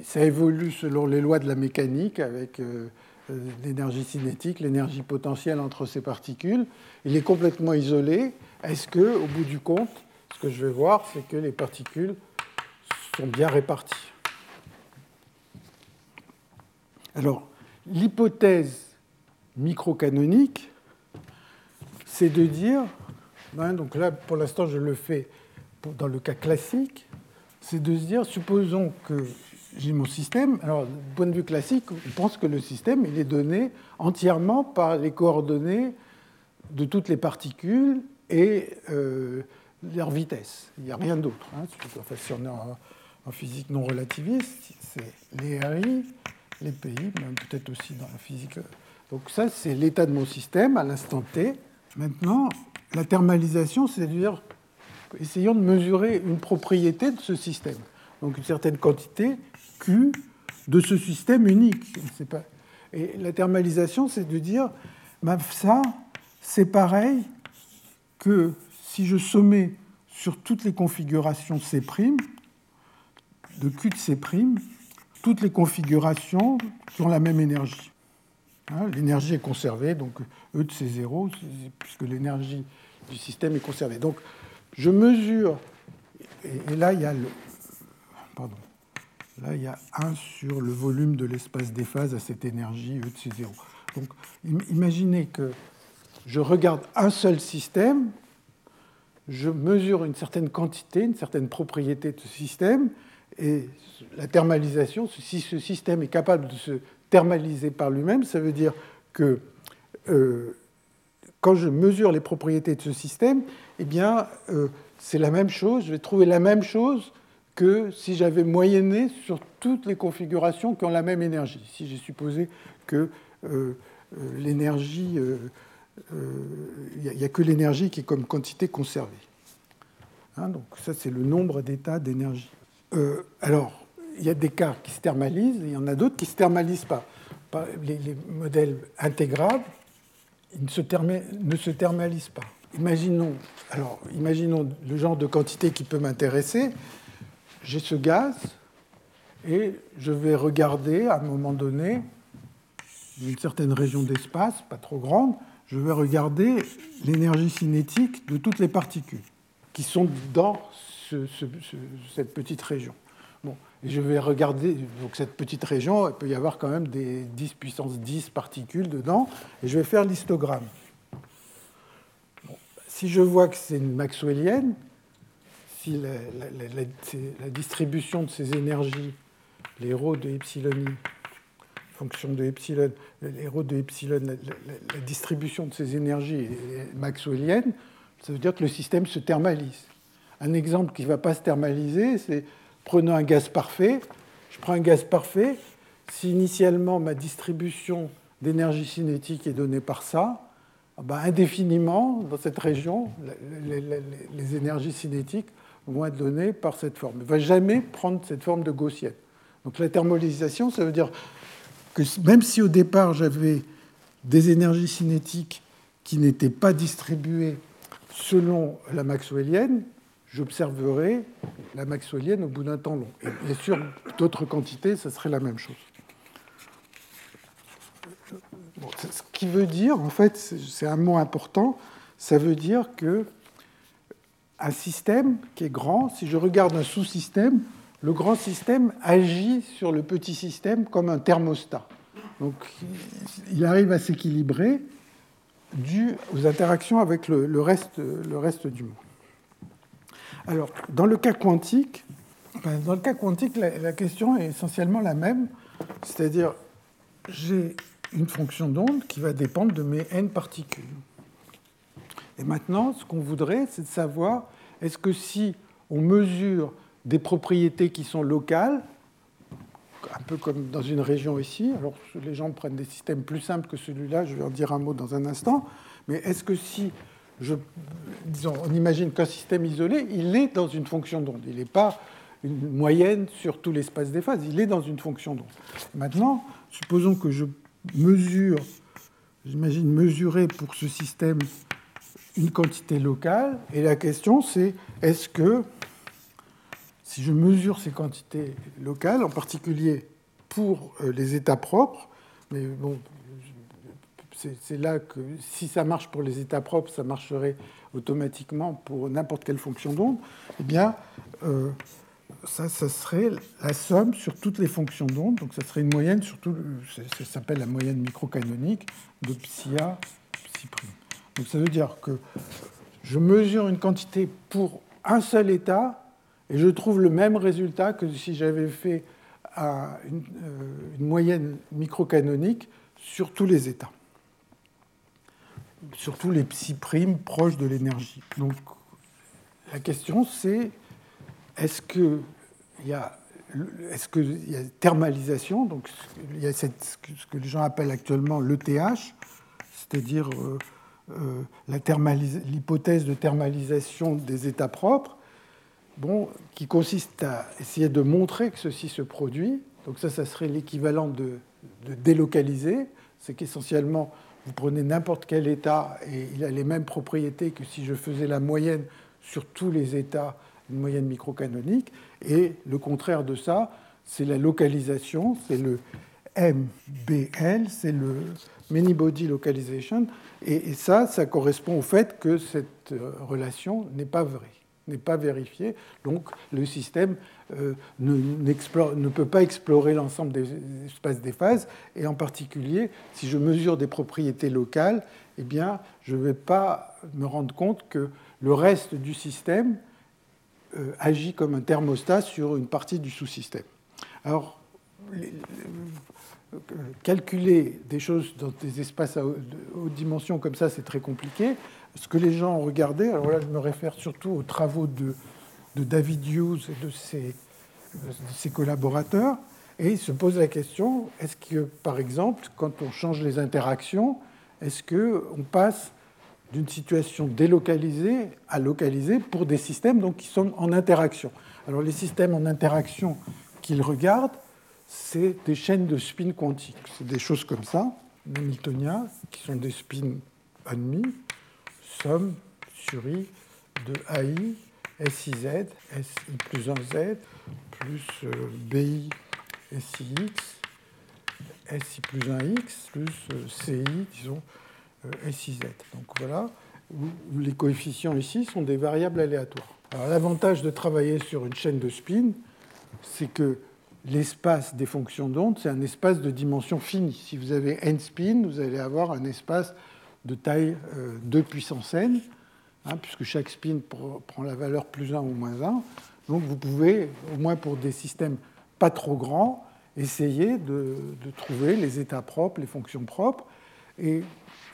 ça évolue selon les lois de la mécanique avec euh, euh, l'énergie cinétique, l'énergie potentielle entre ces particules. Il est complètement isolé. Est-ce que, au bout du compte, ce que je vais voir, c'est que les particules sont bien réparties? Alors, l'hypothèse microcanonique, c'est de dire, hein, donc là, pour l'instant, je le fais dans le cas classique, c'est de se dire, supposons que j'ai mon système. Alors, du point de vue classique, on pense que le système il est donné entièrement par les coordonnées de toutes les particules et euh, leur vitesse. Il n'y a rien d'autre. Hein. Enfin, si on est en, physique non relativiste, c'est les RI, les même peut-être aussi dans la physique. Donc ça, c'est l'état de mon système à l'instant T. Maintenant, la thermalisation, c'est à dire, essayons de mesurer une propriété de ce système. Donc une certaine quantité Q de ce système unique. Et la thermalisation, c'est de dire, ben, ça, c'est pareil que si je sommais sur toutes les configurations C', de Q de C', toutes les configurations qui ont la même énergie. Hein, l'énergie est conservée, donc E de C0, puisque l'énergie du système est conservée. Donc je mesure, et là il y a le. Pardon. Là, il y a 1 sur le volume de l'espace des phases à cette énergie E de C0. Donc, imaginez que je regarde un seul système, je mesure une certaine quantité, une certaine propriété de ce système, et la thermalisation, si ce système est capable de se thermaliser par lui-même, ça veut dire que euh, quand je mesure les propriétés de ce système, eh bien, euh, c'est la même chose, je vais trouver la même chose que si j'avais moyenné sur toutes les configurations qui ont la même énergie. Si j'ai supposé que euh, l'énergie, il n'y a, que l'énergie qui est comme quantité conservée. Hein, donc ça, c'est le nombre d'états d'énergie. Alors, il y a des cas qui se thermalisent, il y en a d'autres qui ne se thermalisent pas. Les, les modèles intégrables ne, se ne se thermalisent pas. Imaginons, alors, imaginons le genre de quantité qui peut m'intéresser j'ai ce gaz et je vais regarder à un moment donné, une certaine région d'espace, pas trop grande, je vais regarder l'énergie cinétique de toutes les particules qui sont dans cette petite région. Bon, je vais regarder donc cette petite région, il peut y avoir quand même des 10 puissance 10 particules dedans, et je vais faire l'histogramme. si je vois que c'est une maxwellienne, si la, distribution de ces énergies, les rho de epsilon fonction de epsilon, les rho de epsilon, la, distribution de ces énergies est maxwellienne, ça veut dire que le système se thermalise. Un exemple qui ne va pas se thermaliser, c'est prenons un gaz parfait. Je prends un gaz parfait. Si initialement ma distribution d'énergie cinétique est donnée par ça, ah ben, indéfiniment, dans cette région, les énergies cinétiques vont être données par cette forme. Il ne va jamais prendre cette forme de gaussienne. Donc la thermalisation, ça veut dire que même si au départ j'avais des énergies cinétiques qui n'étaient pas distribuées selon la maxwellienne, j'observerai la maxwellienne au bout d'un temps long. Et bien sûr, d'autres quantités, ça serait la même chose. ce qui veut dire, en fait, c'est un mot important, ça veut dire que un système qui est grand, si je regarde un sous-système, le grand système agit sur le petit système comme un thermostat. Donc il arrive à s'équilibrer dû aux interactions avec le, reste, le reste du monde. Alors, dans le cas quantique, dans le cas quantique, la question est essentiellement la même, c'est-à-dire j'ai une fonction d'onde qui va dépendre de mes n particules. Et maintenant, ce qu'on voudrait, c'est de savoir est-ce que si on mesure des propriétés qui sont locales, un peu comme dans une région ici. Alors les gens prennent des systèmes plus simples que celui-là, je vais en dire un mot dans un instant. Mais est-ce que si, on imagine qu'un système isolé, il est dans une fonction d'onde, il n'est pas une moyenne sur tout l'espace des phases, il est dans une fonction d'onde. Maintenant, supposons que je mesure, j'imagine mesurer pour ce système une quantité locale, et la question c'est est-ce que si je mesure ces quantités locales, en particulier pour euh, les états propres, mais bon, c'est là que si ça marche pour les états propres, ça marcherait automatiquement pour n'importe quelle fonction d'onde, eh bien, euh, ça, ça serait la somme sur toutes les fonctions d'onde. Donc, ça serait une moyenne sur tout. Ça s'appelle la moyenne microcanonique de psi A, psi. Donc, ça veut dire que je mesure une quantité pour un seul état et je trouve le même résultat que si j'avais fait euh, une, moyenne microcanonique sur tous les états, sur tous les psi primes proches de l'énergie. Donc la question c'est est-ce qu'il y a est-ce qu'il y a thermalisation Donc, il y a ce que les gens appellent actuellement l'ETH, c'est-à-dire euh, euh, l'hypothèse de thermalisation des états propres bon, qui consiste à essayer de montrer que ceci se produit. Donc ça, ça serait l'équivalent de, délocaliser. C'est qu'essentiellement, vous prenez n'importe quel état et il a les mêmes propriétés que si je faisais la moyenne sur tous les états, une moyenne microcanonique. Et le contraire de ça, c'est la localisation, c'est le MBL, c'est le Many Body Localization. et ça, ça correspond au fait que cette euh, relation n'est pas vraie n'est pas vérifié. Donc le système euh, ne, peut pas explorer l'ensemble des espaces des phases. Et en particulier, si je mesure des propriétés locales, eh bien, je ne vais pas me rendre compte que le reste du système euh, agit comme un thermostat sur une partie du sous-système. Alors, calculer des choses dans des espaces à haute dimension comme ça, c'est très compliqué ce que les gens ont regardé, alors là je me réfère surtout aux travaux de, David Hughes et de ses, collaborateurs, et ils se posent la question, est-ce que par exemple, quand on change les interactions, est-ce qu'on passe d'une situation délocalisée à localisée pour des systèmes donc, qui sont en interaction? Alors les systèmes en interaction qu'ils regardent, c'est des chaînes de spins quantiques. C'est des choses comme ça, Hamiltoniens, qui sont des spins ennemis, somme sur i de AI, SIZ, SI plus 1Z, plus euh, BI, SIX, SI plus 1X, plus euh, CI, disons, euh, SIZ. Donc voilà, les coefficients ici sont des variables aléatoires. Alors l'avantage de travailler sur une chaîne de spin, c'est que l'espace des fonctions d'onde, c'est un espace de dimension finie. Si vous avez n spin, vous allez avoir un espace de taille 2 euh, puissance n, puisque chaque spin prend la valeur plus 1 ou moins 1. Donc vous pouvez, au moins pour des systèmes pas trop grands, essayer de, trouver les états propres, les fonctions propres. Et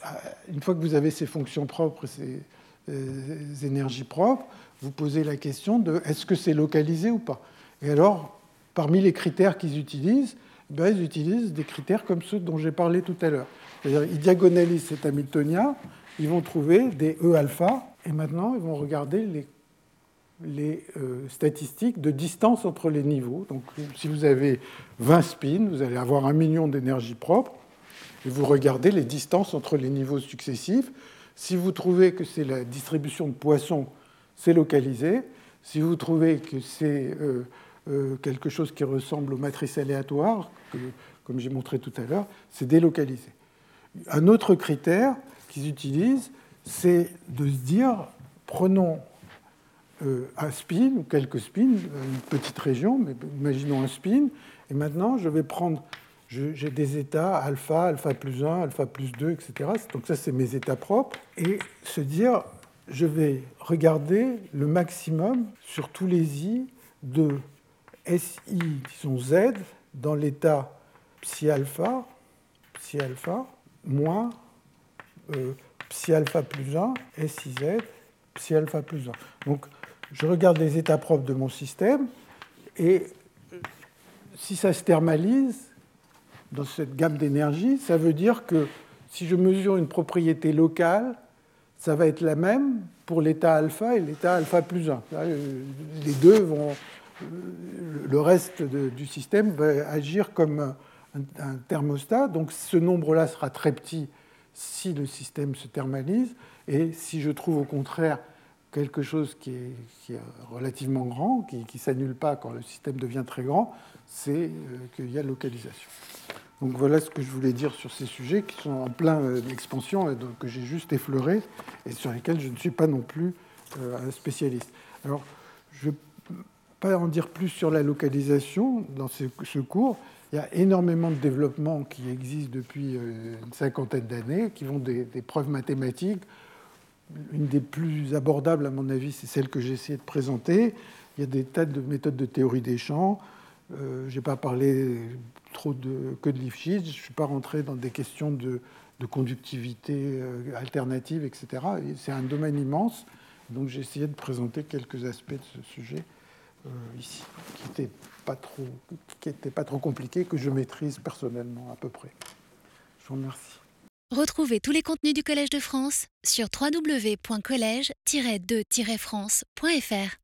euh, une fois que vous avez ces fonctions propres, ces, ces énergies propres, vous posez la question de est-ce que c'est localisé ou pas? Et alors, parmi les critères qu'ils utilisent, ils utilisent des critères comme ceux dont j'ai parlé tout à l'heure. C'est-à-dire, ils diagonalisent cet Hamiltonien, ils vont trouver des E alpha, et maintenant, ils vont regarder les, euh, statistiques de distance entre les niveaux. Donc, si vous avez 20 spins, vous allez avoir un million d'énergie propre, et vous regardez les distances entre les niveaux successifs. Si vous trouvez que c'est la distribution de Poisson, c'est localisé. Si vous trouvez que c'est euh, quelque chose qui ressemble aux matrices aléatoires, comme j'ai montré tout à l'heure, c'est délocalisé. Un autre critère qu'ils utilisent, c'est de se dire, prenons euh, un spin ou quelques spins, une petite région, mais imaginons un spin, et maintenant je vais prendre, j'ai des états alpha, alpha plus 1, alpha plus 2, etc. Donc ça c'est mes états propres, et se dire, je vais regarder le maximum sur tous les i de SI, disons Z, dans l'état psi alpha, psi alpha, moins euh, psi alpha plus 1, SIZ, psi alpha plus 1. Donc, je regarde les états propres de mon système et si ça se thermalise dans cette gamme d'énergie, ça veut dire que si je mesure une propriété locale, ça va être la même pour l'état alpha et l'état alpha plus 1. Les deux vont. Le reste du système va agir comme un, thermostat. Donc ce nombre-là sera très petit si le système se thermalise. Et si je trouve au contraire quelque chose qui est, relativement grand, qui ne s'annule pas quand le système devient très grand, c'est euh, qu'il y a localisation. Donc voilà ce que je voulais dire sur ces sujets qui sont en plein euh, d'expansion et que j'ai juste effleuré et sur lesquels je ne suis pas non plus euh, un spécialiste. Alors, je pas en dire plus sur la localisation dans ce cours. Il y a énormément de développements qui existent depuis une cinquantaine d'années, qui vont des, preuves mathématiques une des plus abordables, à mon avis, c'est celle que j'ai essayé de présenter. Il y a des tas de méthodes de théorie des champs. Euh, je n'ai pas parlé trop de, que de Lifshitz. Je ne suis pas rentré dans des questions de, conductivité euh, alternative, etc. C'est un domaine immense. Donc j'ai essayé de présenter quelques aspects de ce sujet euh, ici, qui n'étaient pas, trop, qui pas trop compliqués, que je maîtrise personnellement à peu près. Je vous remercie. Retrouvez tous les contenus du Collège de France sur www.colège-2-france.fr.